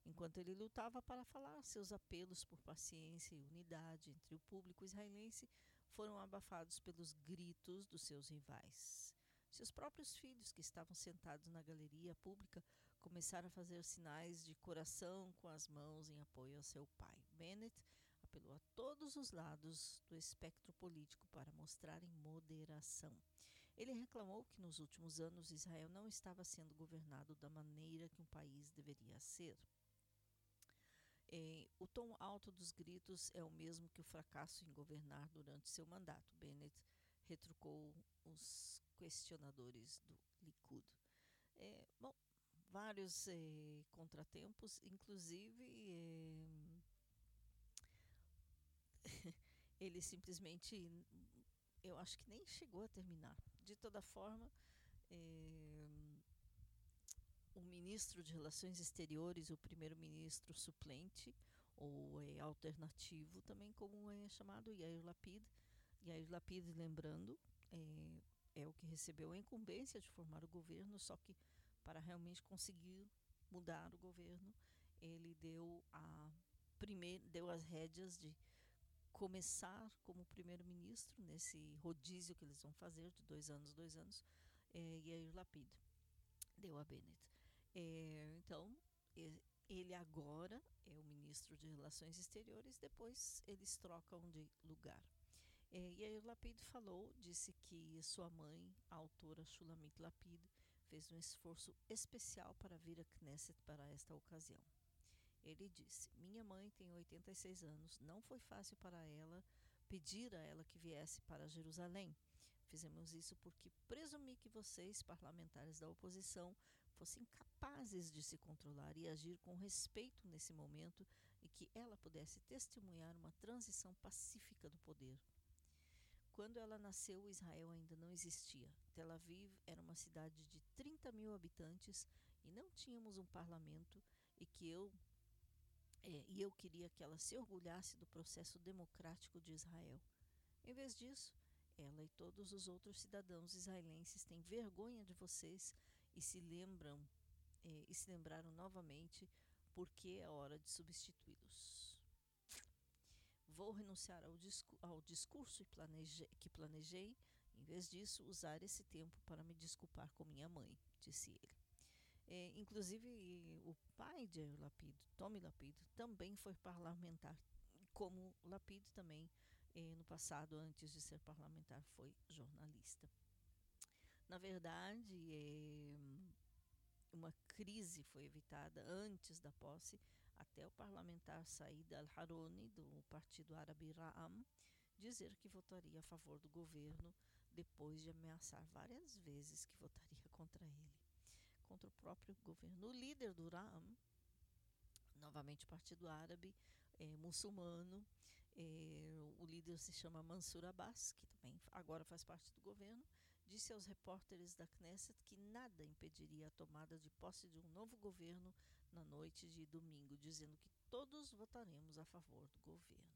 Enquanto ele lutava para falar, seus apelos por paciência e unidade entre o público israelense foram abafados pelos gritos dos seus rivais. Seus próprios filhos, que estavam sentados na galeria pública, começaram a fazer sinais de coração com as mãos em apoio a seu pai. Bennett apelou a todos os lados do espectro político para mostrarem moderação. Ele reclamou que nos últimos anos Israel não estava sendo governado da maneira que um país deveria ser. É, o tom alto dos gritos é o mesmo que o fracasso em governar durante seu mandato. Bennett retrucou os questionadores do Likud. É, bom, vários é, contratempos, inclusive [LAUGHS] ele simplesmente, eu acho que nem chegou a terminar. De toda forma, o ministro de Relações Exteriores, o primeiro-ministro suplente, ou é, alternativo, também como é chamado Yair Lapid. Yair Lapid, lembrando, é, é o que recebeu a incumbência de formar o governo, só que para realmente conseguir mudar o governo, ele deu a primeir, deu as rédeas de começar como primeiro-ministro nesse rodízio que eles vão fazer de dois anos, dois anos, é, Yair Lapid deu a Bennett. É, então, ele agora é o ministro de Relações Exteriores, depois eles trocam de lugar. É, o Lapid falou, disse que sua mãe, a autora Shulamit Lapid, fez um esforço especial para vir a Knesset para esta ocasião. Ele disse: Minha mãe tem 86 anos, não foi fácil para ela pedir a ela que viesse para Jerusalém. Fizemos isso porque presumi que vocês, parlamentares da oposição, fossem capazes de se controlar e agir com respeito nesse momento e que ela pudesse testemunhar uma transição pacífica do poder. Quando ela nasceu, Israel ainda não existia. Tel Aviv era uma cidade de 30 mil habitantes e não tínhamos um parlamento e que eu é, e eu queria que ela se orgulhasse do processo democrático de Israel. Em vez disso, ela e todos os outros cidadãos israelenses têm vergonha de vocês e se lembram é, e se lembraram novamente porque é hora de substituí-los. Vou renunciar ao, discu ao discurso que planejei, em vez disso, usar esse tempo para me desculpar com minha mãe, disse ele. É, inclusive, o pai de Lapid, Tommy Lapid, também foi parlamentar, como Lapid também, é, no passado, antes de ser parlamentar, foi jornalista. Na verdade, é, uma crise foi evitada antes da posse, até o parlamentar Said al-Haroni, do Partido Árabe Ra'am, dizer que votaria a favor do governo depois de ameaçar várias vezes que votaria [LAUGHS] contra ele, contra o próprio governo. O líder do Ra'am, novamente Partido Árabe, é, muçulmano, é, o líder se chama Mansur Abbas, que também agora faz parte do governo, disse aos repórteres da Knesset que nada impediria a tomada de posse de um novo governo na noite de domingo, dizendo que todos votaremos a favor do governo.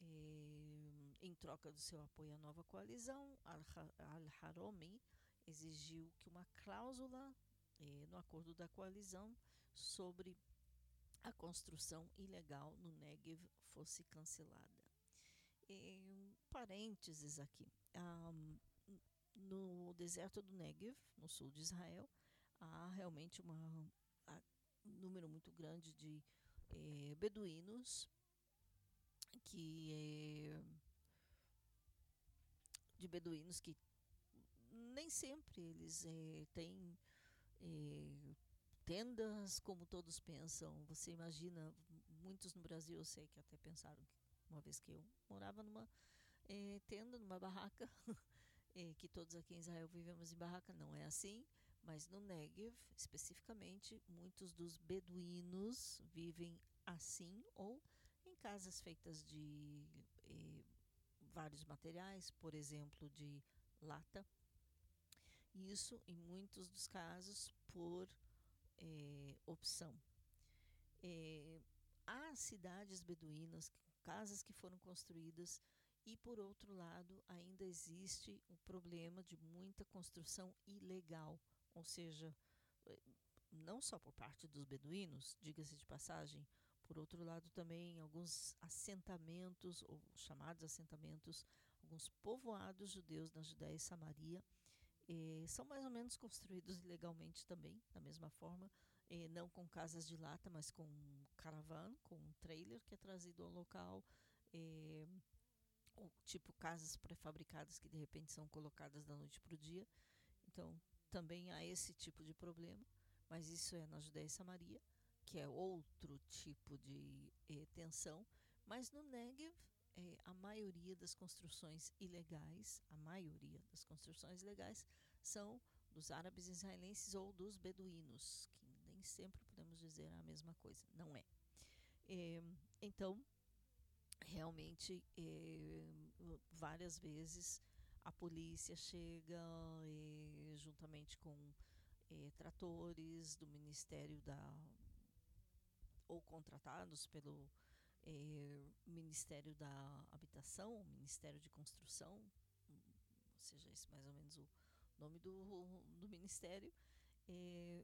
É, em troca do seu apoio à nova coalizão, Al-Haromi exigiu que uma cláusula é, no acordo da coalizão sobre a construção ilegal no Negev fosse cancelada. É, um parênteses aqui. Um, no deserto do Negev, no sul de Israel, há realmente uma, um número muito grande de é, beduínos que é, de beduínos que nem sempre eles é, têm é, tendas como todos pensam. Você imagina, muitos no Brasil eu sei que até pensaram que uma vez que eu morava numa é, tenda, numa barraca, [LAUGHS] que todos aqui em Israel vivemos em barraca, não é assim, mas no Negev, especificamente, muitos dos beduínos vivem assim ou em casas feitas de vários materiais, por exemplo, de lata. Isso, em muitos dos casos, por eh, opção. Eh, há cidades beduínas, casas que foram construídas e, por outro lado, ainda existe o problema de muita construção ilegal, ou seja, eh, não só por parte dos beduínos, diga-se de passagem, por outro lado também alguns assentamentos, ou chamados assentamentos, alguns povoados judeus na Judéia e Samaria, eh, são mais ou menos construídos ilegalmente também, da mesma forma, eh, não com casas de lata, mas com caravana, com um trailer que é trazido ao local, eh, ou tipo casas pré-fabricadas que de repente são colocadas da noite para o dia. Então, também há esse tipo de problema, mas isso é na Judéia e Samaria, que é outro tipo de eh, tensão. Mas no Negev, eh, a maioria das construções ilegais, a maioria das construções ilegais são dos árabes israelenses ou dos beduínos, que nem sempre podemos dizer a mesma coisa, não é. Eh, então, realmente é, várias vezes a polícia chega é, juntamente com é, tratores do Ministério da ou contratados pelo Ministério da Habitação, Ministério de Construção, ou seja, esse mais ou menos o nome do, do ministério,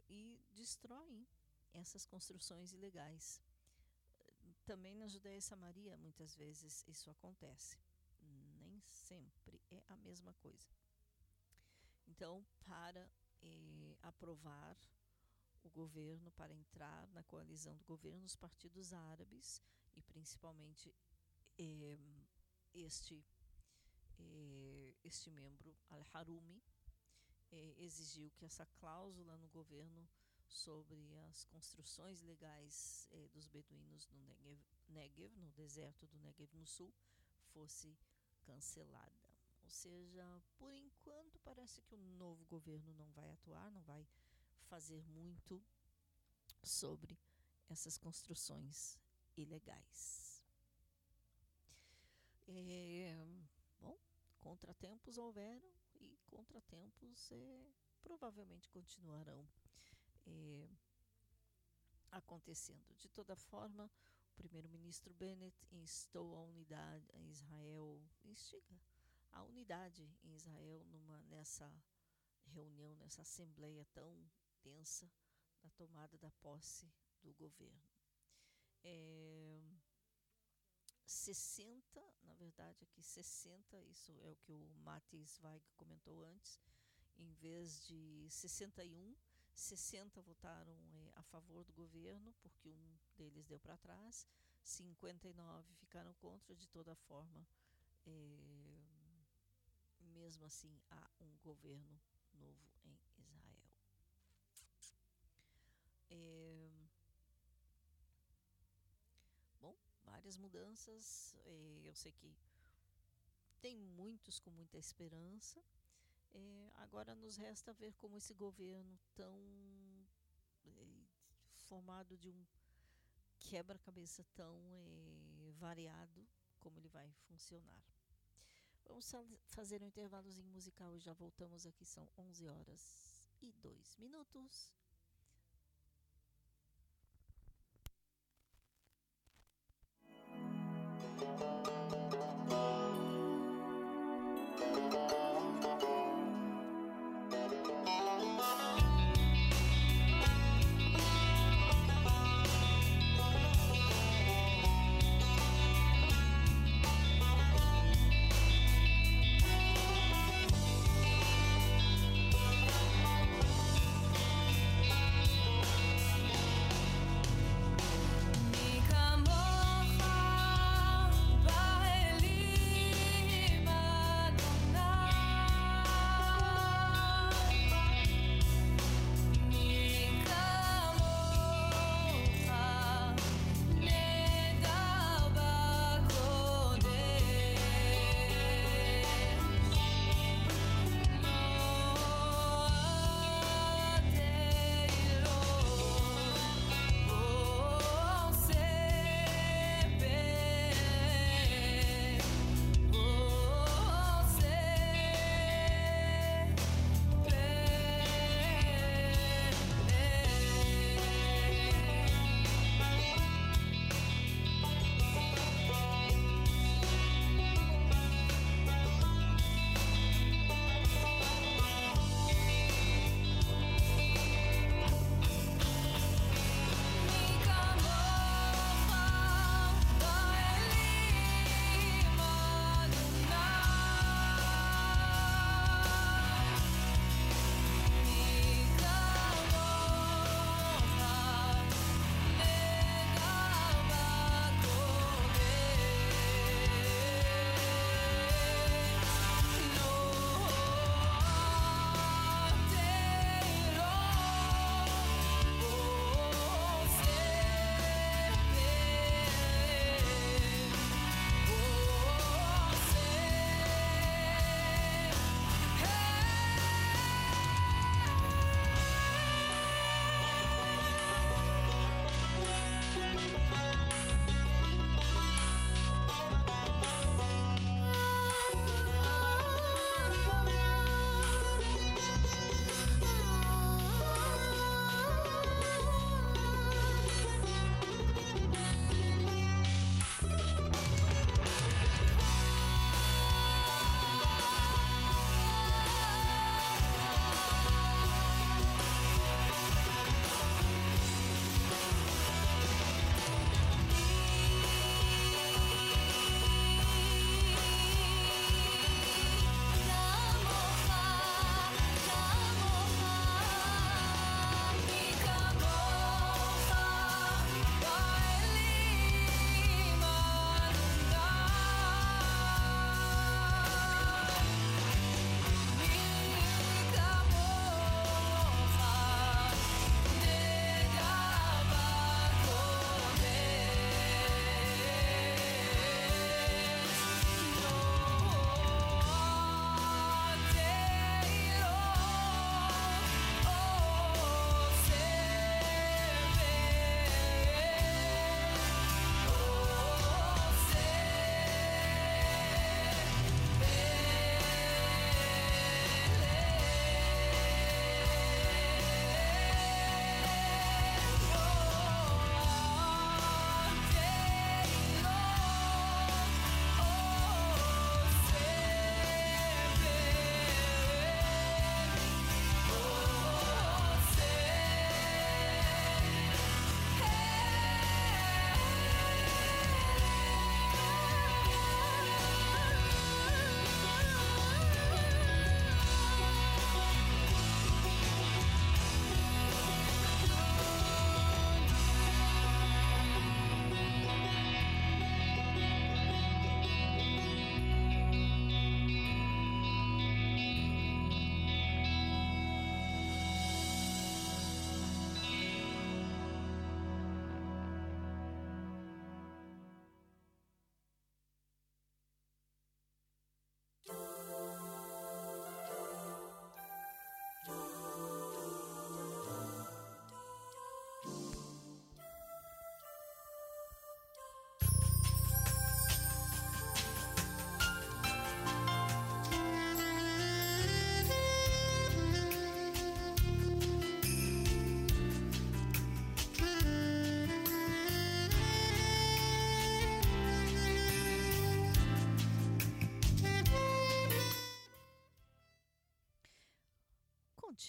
e destroem essas construções ilegais também na Judéia e Samaria, muitas vezes isso acontece. Nem sempre é a mesma coisa. Então, para eh, aprovar o governo, para entrar na coalizão do governo, os partidos árabes, e principalmente eh, este, eh, este membro, Al-Harumi, exigiu que essa cláusula no governo sobre as construções legais eh, dos beduínos no Negev, Negev, no deserto do Negev no sul, fosse cancelada. Ou seja, por enquanto parece que o novo governo não vai atuar, não vai fazer muito sobre essas construções ilegais. É, bom, contratempos houveram e contratempos é, provavelmente continuarão é, acontecendo. De toda forma, o primeiro-ministro Bennett instou a unidade em Israel, instiga a unidade em Israel numa, nessa reunião, nessa assembleia tão tensa da tomada da posse do governo. É, 60, na verdade aqui 60, isso é o que o Mati Zweig comentou antes, em vez de 61, 60 votaram é, a favor do governo, porque um deles deu para trás, 59 ficaram contra, de toda forma, é, mesmo assim há um governo novo em Israel. É, bom, várias mudanças, é, eu sei que tem muitos com muita esperança, é, agora nos resta ver como esse governo tão é, formado de um quebra-cabeça tão variado, como ele vai funcionar. Vamos fazer um intervalozinho musical e já voltamos aqui, são 11 horas e 2 minutos.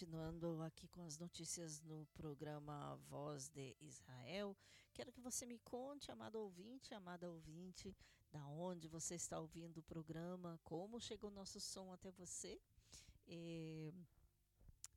Continuando aqui com as notícias no programa Voz de Israel. Quero que você me conte, amado ouvinte, amada ouvinte, da onde você está ouvindo o programa, como chegou nosso som até você. E,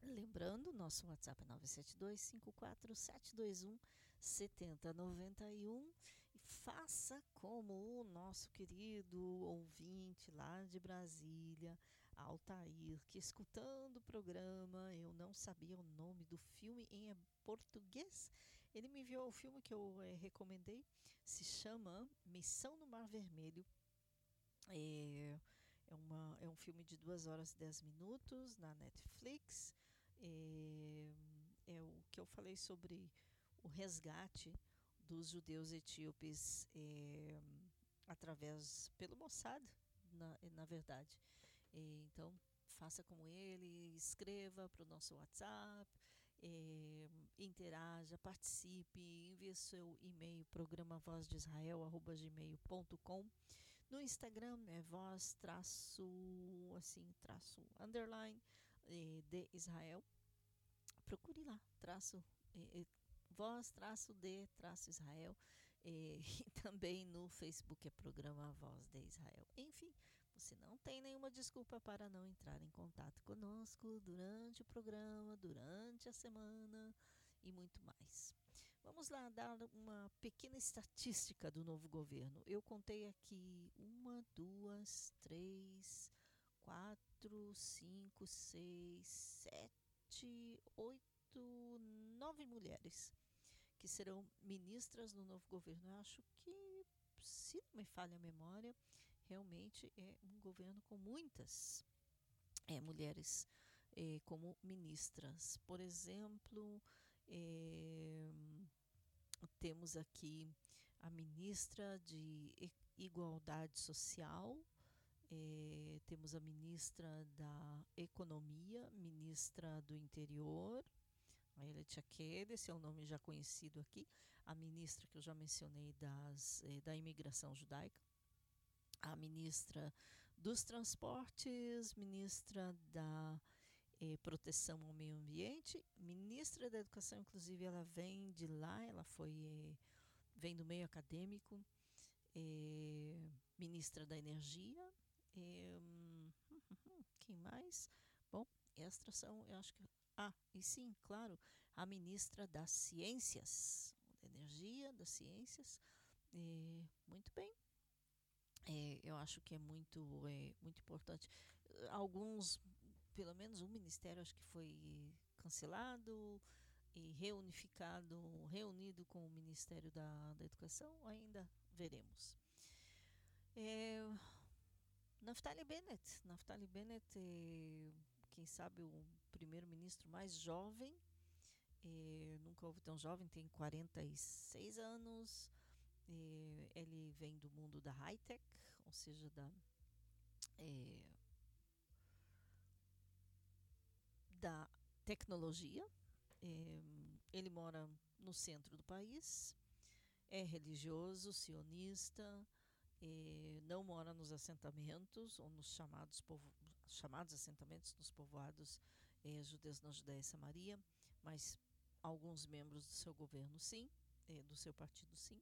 lembrando, nosso WhatsApp é 972 54721 7091 e faça como o nosso querido ouvinte lá de Brasília, Altair, que escutando o programa, eu não sabia o nome do filme em português. Ele me enviou o filme que eu é, recomendei, se chama Missão no Mar Vermelho. É, é, uma, é um filme de 2 horas e 10 minutos na Netflix. É, é o que eu falei sobre o resgate dos judeus etíopes é, através pelo Mossad, na, na verdade. É, então, faça como ele, escreva para o nosso WhatsApp, é, interaja, participe, envie seu e-mail programa voz de Israel@gmail.com. No Instagram é voz traço assim traço underline é, de Israel. Procure lá traço é voz traço de traço Israel [LAUGHS] e também no Facebook é programa Voz de Israel. Enfim, você não tem nenhuma desculpa para não entrar em contato conosco durante o programa, durante a semana e muito mais. Vamos lá dar uma pequena estatística do novo governo. Eu contei aqui uma, duas, três, quatro, cinco, seis, sete, oito, nove mulheres que serão ministras no novo governo. Eu acho que, se não me falha a memória, realmente é um governo com muitas é, mulheres é, como ministras. Por exemplo, é, temos aqui a ministra de Igualdade Social, é, temos a ministra da Economia, ministra do Interior, a Queda, esse é o nome já conhecido aqui, a ministra que eu já mencionei das, é, da imigração judaica, a ministra dos Transportes, ministra da eh, Proteção ao Meio Ambiente, ministra da Educação, inclusive ela vem de lá, ela foi eh, vem do meio acadêmico, eh, ministra da Energia, hum, [LAUGHS] quem mais? Bom, estas são, eu acho que ah, e sim, claro, a ministra das Ciências, da Energia, das Ciências. muito bem, é, eu acho que é muito, é, muito importante. Alguns, pelo menos um ministério, acho que foi cancelado e reunificado, reunido com o Ministério da, da Educação, ainda veremos. É, Naftali Bennett. Naftali Bennett é, quem sabe, o primeiro-ministro mais jovem. É, nunca houve tão jovem, tem 46 anos ele vem do mundo da high-tech, ou seja, da, é, da tecnologia. É, ele mora no centro do país, é religioso, sionista, é, não mora nos assentamentos ou nos chamados, povo, chamados assentamentos nos povoados é, judeus na Judéia e Samaria, mas alguns membros do seu governo sim, é, do seu partido sim.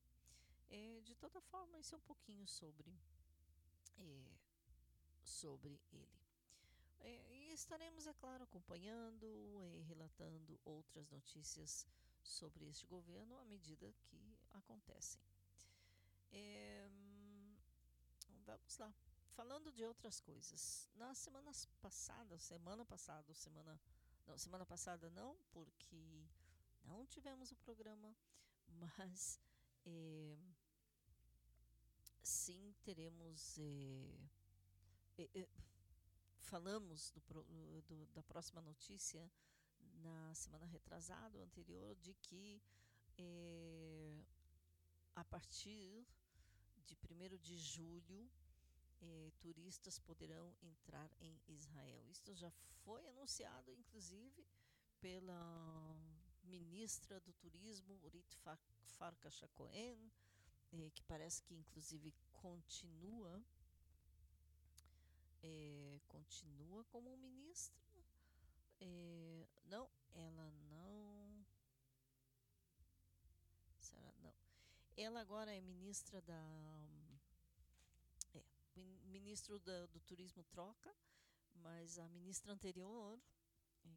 É, de toda forma, isso é um pouquinho sobre, é, sobre ele. É, e estaremos, é claro, acompanhando e relatando outras notícias sobre este governo à medida que acontecem. É, vamos lá. Falando de outras coisas, nas semanas passadas, semana passada, semana não, semana passada não, porque não tivemos o programa, [LAUGHS] mas é, sim teremos é, falamos do, do, da próxima notícia na semana retrasada anterior de que a partir de 1 de julho turistas poderão entrar em Israel. Isso já foi anunciado, inclusive, pela ministra do Turismo, Urit Farkas Cohen, eh, que parece que inclusive continua eh, continua como ministra. É, não, ela não. Será? Não. Ela agora é ministra da. É, ministro da, do Turismo troca, mas a ministra anterior,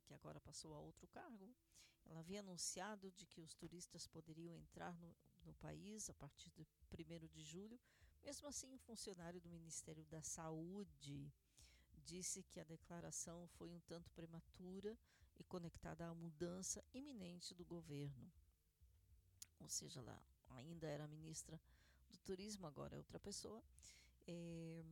que agora passou a outro cargo, ela havia anunciado de que os turistas poderiam entrar no, no país a partir de 1 de julho. Mesmo assim, o funcionário do Ministério da Saúde disse que a declaração foi um tanto prematura e conectada à mudança iminente do governo. Ou seja, lá ainda era ministra do Turismo, agora é outra pessoa. É,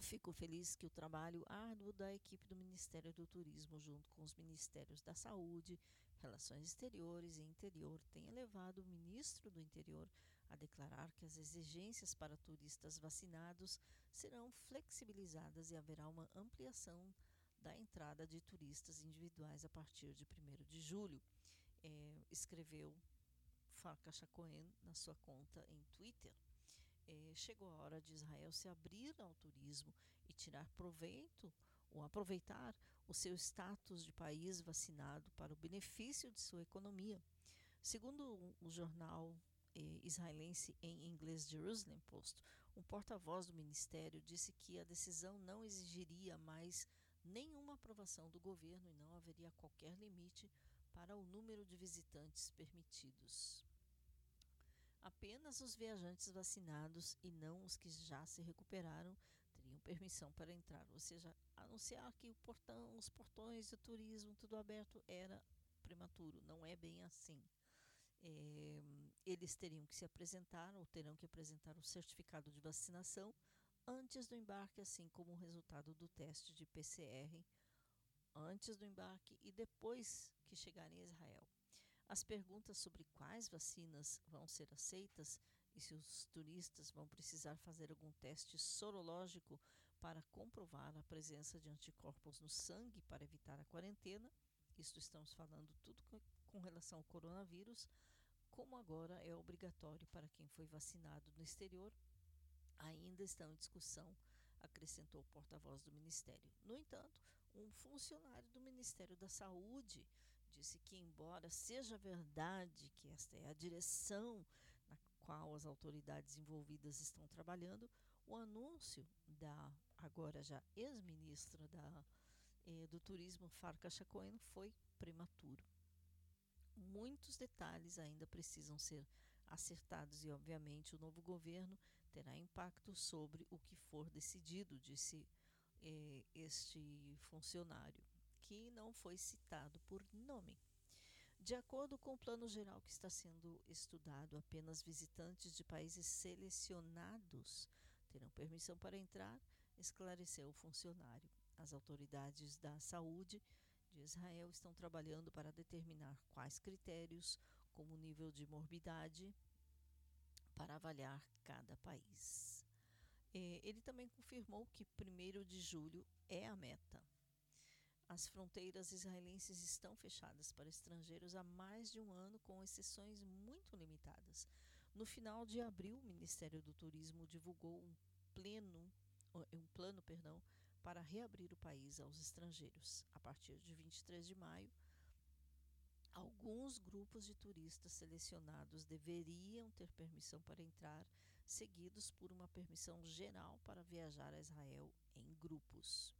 Fico feliz que o trabalho árduo da equipe do Ministério do Turismo, junto com os Ministérios da Saúde, Relações Exteriores e Interior, tenha levado o ministro do Interior a declarar que as exigências para turistas vacinados serão flexibilizadas e haverá uma ampliação da entrada de turistas individuais a partir de 1 de julho, é, escreveu Farca Chacoen na sua conta em Twitter é, chegou a hora de Israel se abrir ao turismo e tirar proveito ou aproveitar o seu status de país vacinado para o benefício de sua economia. Segundo o jornal eh, israelense em inglês Jerusalem Post, um porta-voz do ministério disse que a decisão não exigiria mais nenhuma aprovação do governo e não haveria qualquer limite para o número de visitantes permitidos. Apenas os viajantes vacinados e não os que já se recuperaram teriam permissão para entrar. Ou seja, anunciar que o portão, os portões de turismo, tudo aberto, era prematuro. Não é bem assim. É, eles teriam que se apresentar ou terão que apresentar o certificado de vacinação antes do embarque, assim como o resultado do teste de PCR antes do embarque e depois que chegarem a Israel. As perguntas sobre quais vacinas vão ser aceitas e se os turistas vão precisar fazer algum teste sorológico para comprovar a presença de anticorpos no sangue para evitar a quarentena, isto estamos falando tudo com relação ao coronavírus, como agora é obrigatório para quem foi vacinado no exterior, ainda estão em discussão, acrescentou o porta-voz do Ministério. No entanto, um funcionário do Ministério da Saúde disse que, embora seja verdade que esta é a direção na qual as autoridades envolvidas estão trabalhando, o anúncio da agora já ex-ministra da eh, do turismo Farca Chacoen foi prematuro. Muitos detalhes ainda precisam ser acertados e, obviamente, o novo governo terá impacto sobre o que for decidido, disse eh, este funcionário que não foi citado por nome. De acordo com o plano geral que está sendo estudado, apenas visitantes de países selecionados terão permissão para entrar, esclareceu o funcionário. As autoridades da saúde de Israel estão trabalhando para determinar quais critérios, como nível de morbidade, para avaliar cada país. Eh, ele também confirmou que 1 de julho é a meta. As fronteiras israelenses estão fechadas para estrangeiros há mais de um ano, com exceções muito limitadas. No final de abril, o Ministério do Turismo divulgou um pleno, um plano, perdão, para reabrir o país aos estrangeiros. A partir de 23 de maio, alguns grupos de turistas selecionados deveriam ter permissão para entrar, seguidos por uma permissão geral para viajar a Israel em grupos.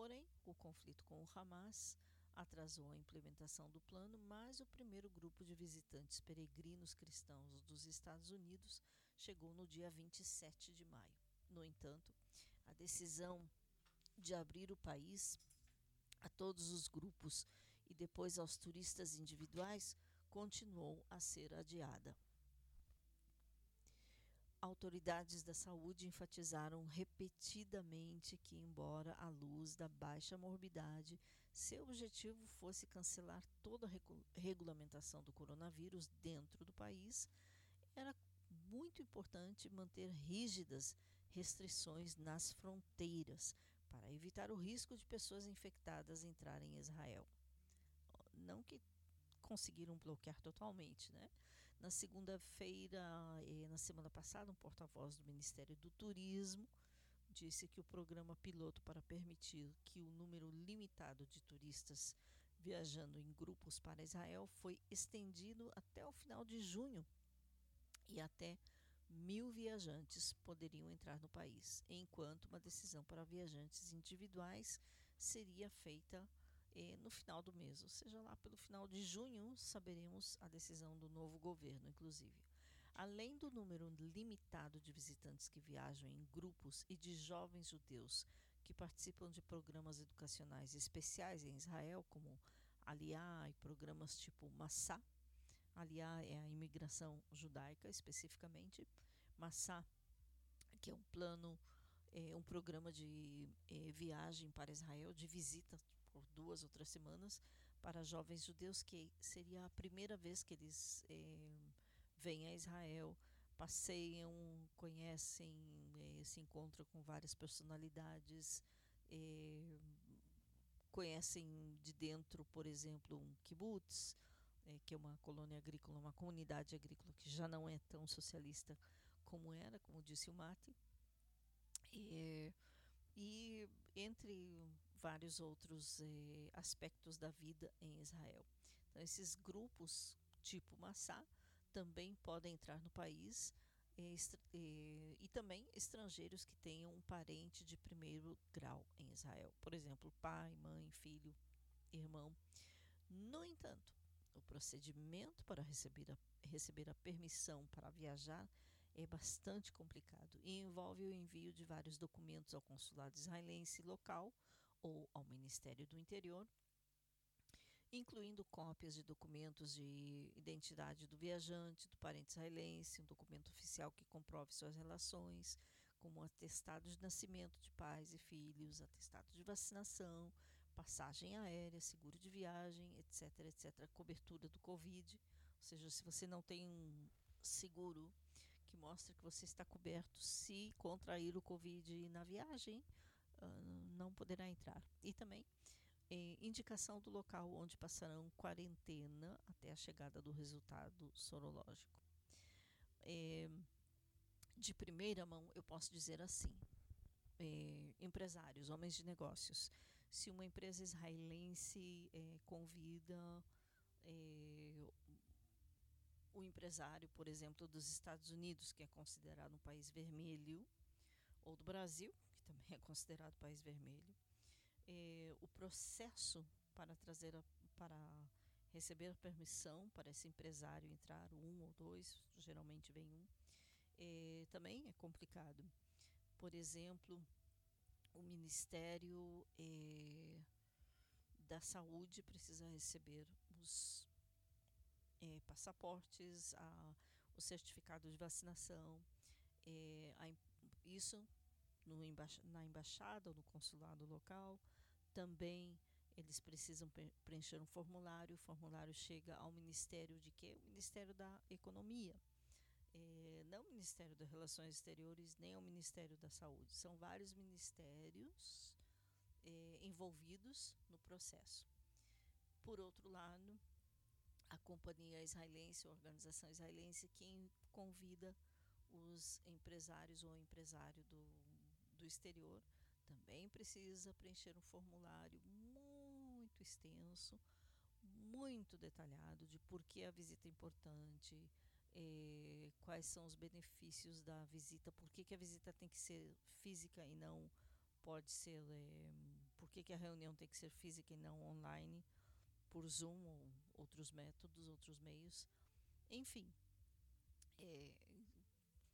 Porém, o conflito com o Hamas atrasou a implementação do plano, mas o primeiro grupo de visitantes peregrinos cristãos dos Estados Unidos chegou no dia 27 de maio. No entanto, a decisão de abrir o país a todos os grupos e depois aos turistas individuais continuou a ser adiada. Autoridades da saúde enfatizaram repetidamente que, embora à luz da baixa morbidade, seu objetivo fosse cancelar toda a regulamentação do coronavírus dentro do país, era muito importante manter rígidas restrições nas fronteiras para evitar o risco de pessoas infectadas entrarem em Israel. Não que conseguiram bloquear totalmente, né? Na segunda-feira, eh, na semana passada, um porta-voz do Ministério do Turismo disse que o programa piloto para permitir que o número limitado de turistas viajando em grupos para Israel foi estendido até o final de junho e até mil viajantes poderiam entrar no país, enquanto uma decisão para viajantes individuais seria feita eh, no final do mês, ou seja, lá pelo final de junho saberemos a decisão do novo governo, inclusive. Além do número limitado de visitantes que viajam em grupos e de jovens judeus que participam de programas educacionais especiais em Israel, como Aliá e programas tipo Massá. Aliá é a imigração judaica especificamente. Massá, que é um plano, é, um programa de é, viagem para Israel, de visita por duas ou três semanas para jovens judeus, que seria a primeira vez que eles é, vêm a Israel, passeiam, conhecem, eh, se encontram com várias personalidades, eh, conhecem de dentro, por exemplo, um kibbutz, eh, que é uma colônia agrícola, uma comunidade agrícola que já não é tão socialista como era, como disse o Mate. e entre vários outros aspectos da vida em Israel. Então, esses grupos, tipo Massá, também podem entrar no país e, e, e, também estrangeiros que tenham um parente de primeiro grau em Israel, por exemplo, pai, mãe, filho, irmão. No entanto, o procedimento para receber a, receber a permissão para viajar é bastante complicado e envolve o envio de vários documentos ao consulado israelense local ou ao Ministério do Interior incluindo cópias de documentos de identidade do viajante, do parente israelense, um documento oficial que comprove suas relações, como atestado de nascimento de pais e filhos, atestado de vacinação, passagem aérea, seguro de viagem, etc, etc, cobertura do Covid, ou seja, se você não tem um seguro que mostra que você está coberto se contrair o Covid na viagem, não poderá entrar. E também é, indicação do local onde passarão quarentena até a chegada do resultado sorológico. É, de primeira mão, eu posso dizer assim: é, empresários, homens de negócios, se uma empresa israelense é, convida é, o empresário, por exemplo, dos Estados Unidos, que é considerado um país vermelho, ou do Brasil, também é considerado país vermelho, eh, o processo para trazer a, para receber a permissão para esse empresário entrar um ou dois geralmente vem um eh, também é complicado. Por exemplo o Ministério eh, da Saúde precisa receber os eh, passaportes a, o certificado de vacinação a, isso na embaixada ou no consulado local também eles precisam preencher um formulário. O formulário chega ao Ministério de quê? O Ministério da Economia. É, não o Ministério das Relações Exteriores, nem o Ministério da Saúde. São vários ministérios é, envolvidos no processo. Por outro lado, a companhia israelense, a organização israelense, quem convida os empresários ou empresário do, do exterior também precisa preencher um formulário muito extenso, muito detalhado de por que a visita é importante, eh, quais são os benefícios da visita, por que, que a visita tem que ser física e não pode ser, eh, por que, que a reunião tem que ser física e não online, por Zoom ou outros métodos, outros meios. Enfim, é,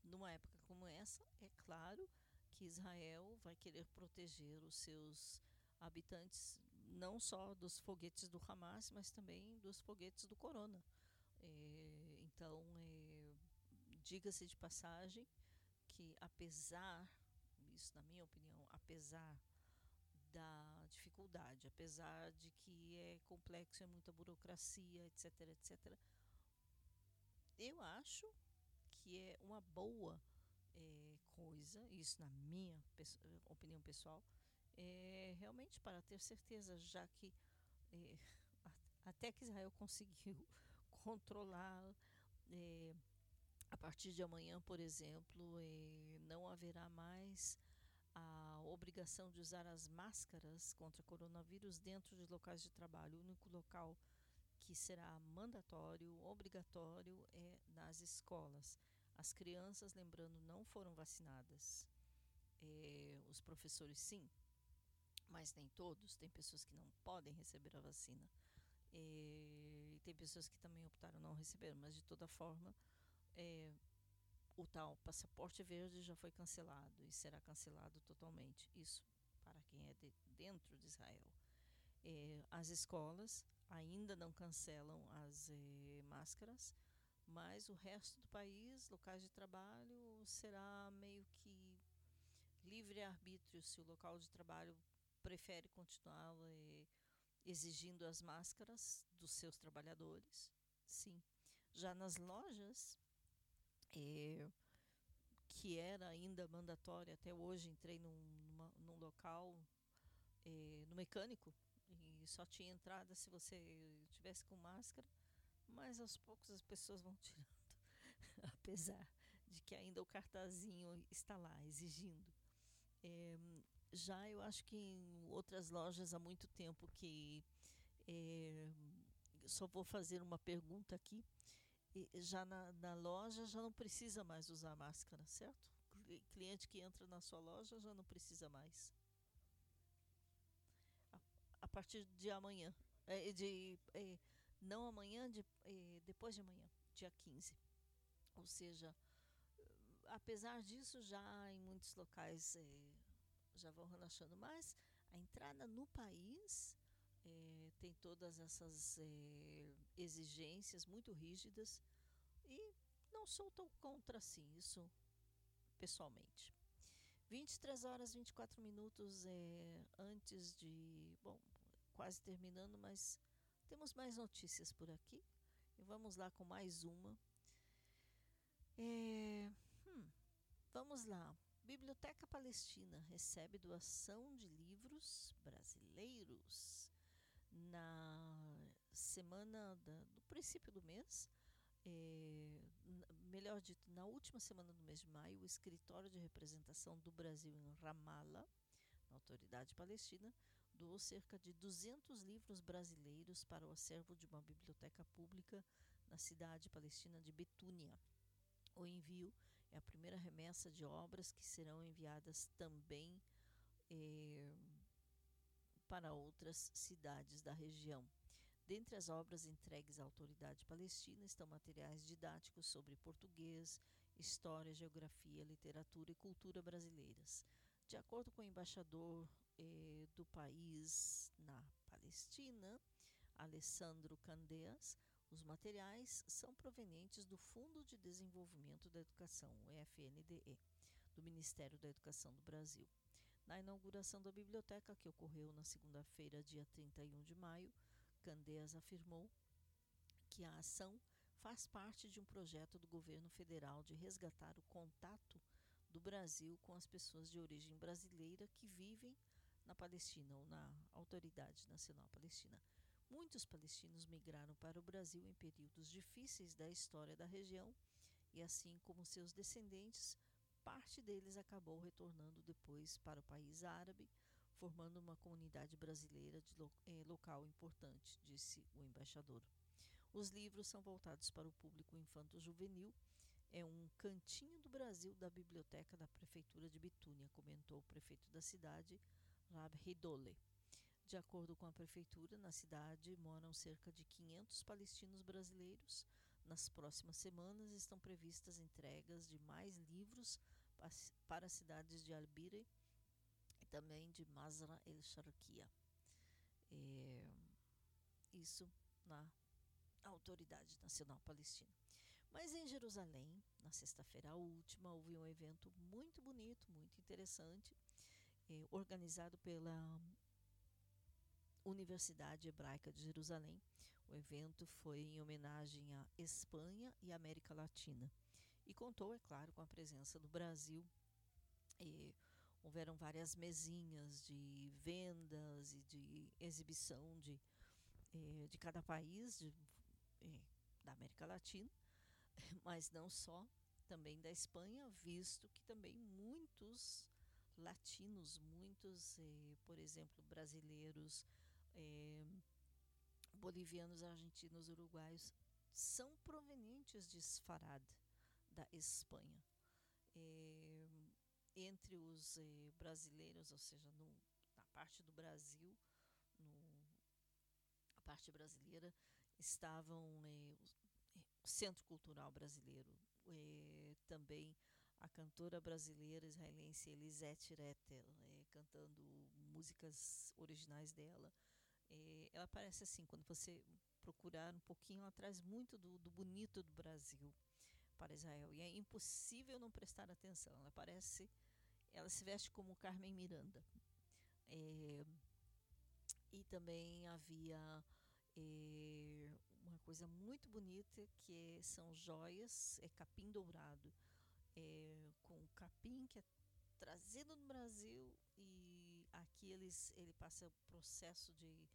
numa época como essa, é claro que Israel vai querer proteger os seus habitantes não só dos foguetes do Hamas, mas também dos foguetes do Corona. É, então, é, diga-se de passagem que apesar, isso na minha opinião, apesar da dificuldade, apesar de que é complexo, é muita burocracia, etc, etc, eu acho que é uma boa é, coisa, isso na minha opinião pessoal, é realmente para ter certeza, já que [LAUGHS] é, até que Israel conseguiu [LAUGHS] controlar é, a partir de amanhã, por exemplo, não haverá mais a obrigação de usar as máscaras contra coronavírus dentro de locais de trabalho. O único local que será mandatório, obrigatório, é nas escolas. As crianças, lembrando, não foram vacinadas. É, os professores, sim, mas nem todos. Tem pessoas que não podem receber a vacina. É, e tem pessoas que também optaram não receber, mas de toda forma, é, o tal passaporte verde já foi cancelado e será cancelado totalmente. Isso para quem é de dentro de Israel. É, as escolas ainda não cancelam as é, máscaras, mas o resto do país, locais de trabalho, será meio que livre arbítrio se o local de trabalho prefere continuar é, exigindo as máscaras dos seus trabalhadores. Sim. Já nas lojas, é, que era ainda mandatória até hoje, entrei num, numa, num local é, no mecânico e só tinha entrada se você tivesse com máscara, mas aos poucos as pessoas vão tirando, [LAUGHS] apesar de que ainda o cartazinho está lá exigindo. É, já eu acho que em outras lojas há muito tempo que é, só vou fazer uma pergunta aqui já na, na, loja já não precisa mais usar máscara, certo? Cliente que entra na sua loja já não precisa mais. A, a partir de amanhã. É, de, é, não amanhã, de, é, depois de amanhã, dia 15. Ou seja, apesar disso, já em muitos locais é, já vão relaxando mais. A entrada no país é, tem todas essas é, exigências muito rígidas e não sou tão contra assim, isso pessoalmente. 23 horas 24 minutos é, antes de. Bom, quase terminando, mas temos mais notícias por aqui. E vamos lá com mais uma. É, hum, vamos lá. Biblioteca Palestina recebe doação de livros brasileiros na semana da, do princípio do mês, é, melhor dito, na última semana do mês de maio, o escritório de representação do Brasil em Ramallah, na autoridade palestina, doou cerca de 200 livros brasileiros para o acervo de uma biblioteca pública na cidade palestina de Betúnia. O envio é a primeira remessa de obras que serão enviadas também é, para outras cidades da região. Dentre as obras entregues à autoridade palestina estão materiais didáticos sobre português, história, geografia, literatura e cultura brasileiras. De acordo com o embaixador eh, do país na Palestina, Alessandro Candeias, os materiais são provenientes do Fundo de Desenvolvimento da Educação, o FNDE, do Ministério da Educação do Brasil. Na inauguração da biblioteca, que ocorreu na segunda-feira, dia 31 de maio, Candeias afirmou que a ação faz parte de um projeto do governo federal de resgatar o contato do Brasil com as pessoas de origem brasileira que vivem na Palestina ou na Autoridade Nacional Palestina. Muitos palestinos migraram para o Brasil em períodos difíceis da história da região e, assim como seus descendentes, parte deles acabou retornando depois para o país árabe, formando uma comunidade brasileira de lo, eh, local importante, disse o embaixador. Os livros são voltados para o público infanto-juvenil. É um cantinho do Brasil da biblioteca da prefeitura de Bitúnia, comentou o prefeito da cidade, De acordo com a prefeitura, na cidade moram cerca de 500 palestinos brasileiros. Nas próximas semanas estão previstas entregas de mais livros para as cidades de Albire e também de Masra el-Sharkia. É, isso na Autoridade Nacional Palestina. Mas em Jerusalém, na sexta-feira última, houve um evento muito bonito, muito interessante, é, organizado pela Universidade Hebraica de Jerusalém. O evento foi em homenagem à Espanha e América Latina e contou, é claro, com a presença do Brasil. Houveram várias mesinhas de vendas e de exibição de, eh, de cada país de, eh, da América Latina, [LAUGHS] mas não só, também da Espanha, visto que também muitos latinos, muitos, eh, por exemplo, brasileiros, eh, bolivianos, argentinos, uruguaios, são provenientes de Sfarad, da Espanha. Eh, entre os brasileiros, ou seja, no, na parte do Brasil, no, a parte brasileira, estavam o Centro Cultural Brasileiro, também a cantora brasileira israelense Elisete Retter, é, cantando músicas originais dela. É, ela parece assim, quando você procurar um pouquinho, ela traz muito do, do, bonito do Brasil para Israel. E é impossível não prestar atenção. Ela parece, ela se veste como Carmen Miranda. É, e também havia é, uma coisa muito bonita que são joias, é capim dourado é, com capim que é trazido no Brasil e aqui eles, ele passa o processo de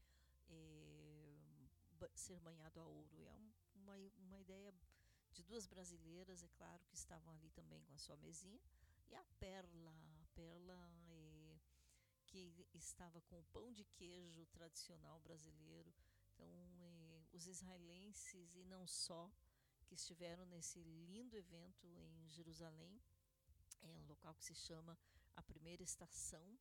é, ser banhado a ouro. É um, uma, uma ideia de duas brasileiras, é claro, que estavam ali também com a sua mesinha. E a Perla, a Perla é, que estava com o pão de queijo tradicional brasileiro. Então, é, os israelenses e não só que estiveram nesse lindo evento em Jerusalém, é um local que se chama a Primeira Estação,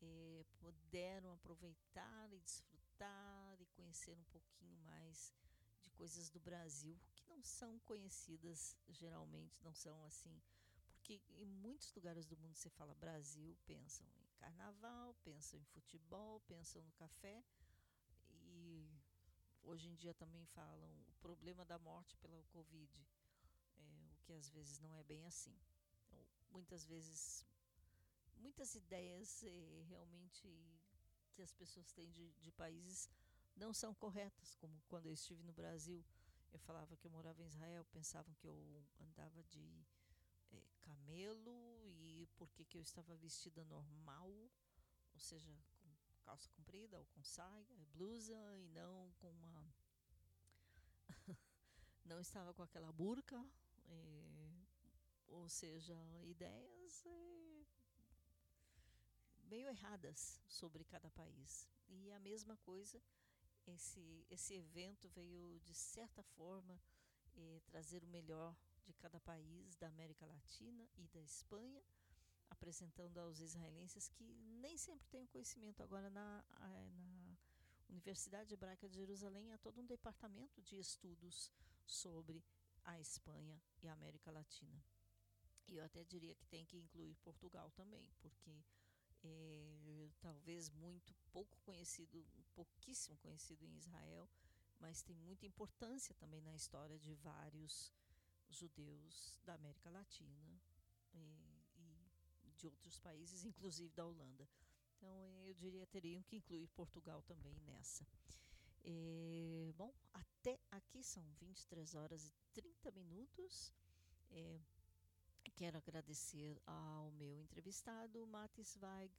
é, puderam aproveitar e desfrutar e conhecer um pouquinho mais de coisas do Brasil que não são conhecidas geralmente, não são assim, porque em muitos lugares do mundo você fala Brasil, pensam em carnaval, pensam em futebol, pensam no café hoje em dia também falam o problema da morte pela Covid, é, o que às vezes não é bem assim. Então, muitas vezes, muitas ideias é, realmente que as pessoas têm de, de países não são corretas, como quando eu estive no Brasil, eu falava que eu morava em Israel, pensavam que eu andava de é, camelo e por que eu estava vestida normal, ou seja, calça comprida ou com saia, blusa e não com uma. [LAUGHS] não estava com aquela burca, é, ou seja, ideias é, meio erradas sobre cada país. E a mesma coisa, esse, esse evento veio de certa forma é, trazer o melhor de cada país da América Latina e da Espanha apresentando aos israelenses que nem sempre têm conhecimento. Agora, na, na Universidade Hebraica de Jerusalém, há todo um departamento de estudos sobre a Espanha e a América Latina. E eu até diria que tem que incluir Portugal também, porque é, talvez muito pouco conhecido, pouquíssimo conhecido em Israel, mas tem muita importância também na história de vários judeus da América Latina. De outros países, inclusive da Holanda. Então, eu diria teriam que incluir Portugal também nessa. É, bom, até aqui são 23 horas e 30 minutos. É, quero agradecer ao meu entrevistado, Matis Weig,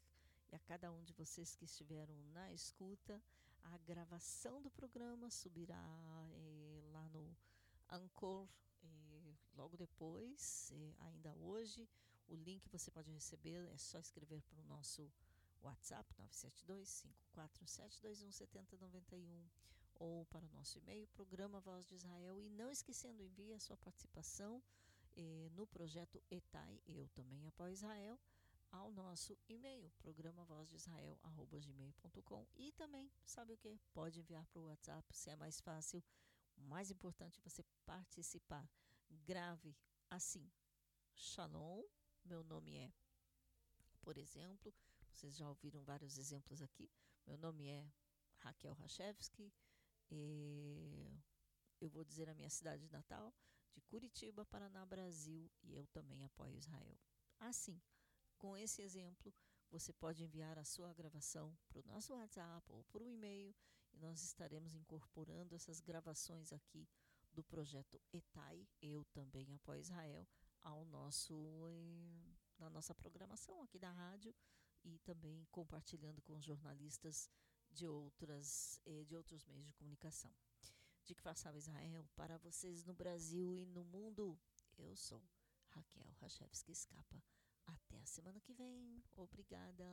e a cada um de vocês que estiveram na escuta. A gravação do programa subirá é, lá no Anchor é, logo depois, é, ainda hoje. O link você pode receber, é só escrever para o nosso WhatsApp 972-547-21791 ou para o nosso e-mail, programa Voz de Israel. E não esquecendo, envie a sua participação eh, no projeto ETAI, Eu Também Apoio Israel, ao nosso e-mail, programa Voz de Israel, gmail.com. E também, sabe o que? Pode enviar para o WhatsApp, se é mais fácil. O mais importante é você participar. Grave assim. Shalom meu nome é, por exemplo, vocês já ouviram vários exemplos aqui. Meu nome é Raquel Rachevski. eu vou dizer a minha cidade natal, de Curitiba, Paraná, Brasil, e eu também apoio Israel. Assim, com esse exemplo, você pode enviar a sua gravação para o nosso WhatsApp ou por um e-mail e nós estaremos incorporando essas gravações aqui do projeto ETAI, Eu Também Apoio Israel, ao nosso na nossa programação aqui da rádio e também compartilhando com jornalistas de outras eh, de outros meios de comunicação. De que façava Israel para vocês no Brasil e no mundo. Eu sou Raquel Rachevski Escapa. Até a semana que vem. Obrigada.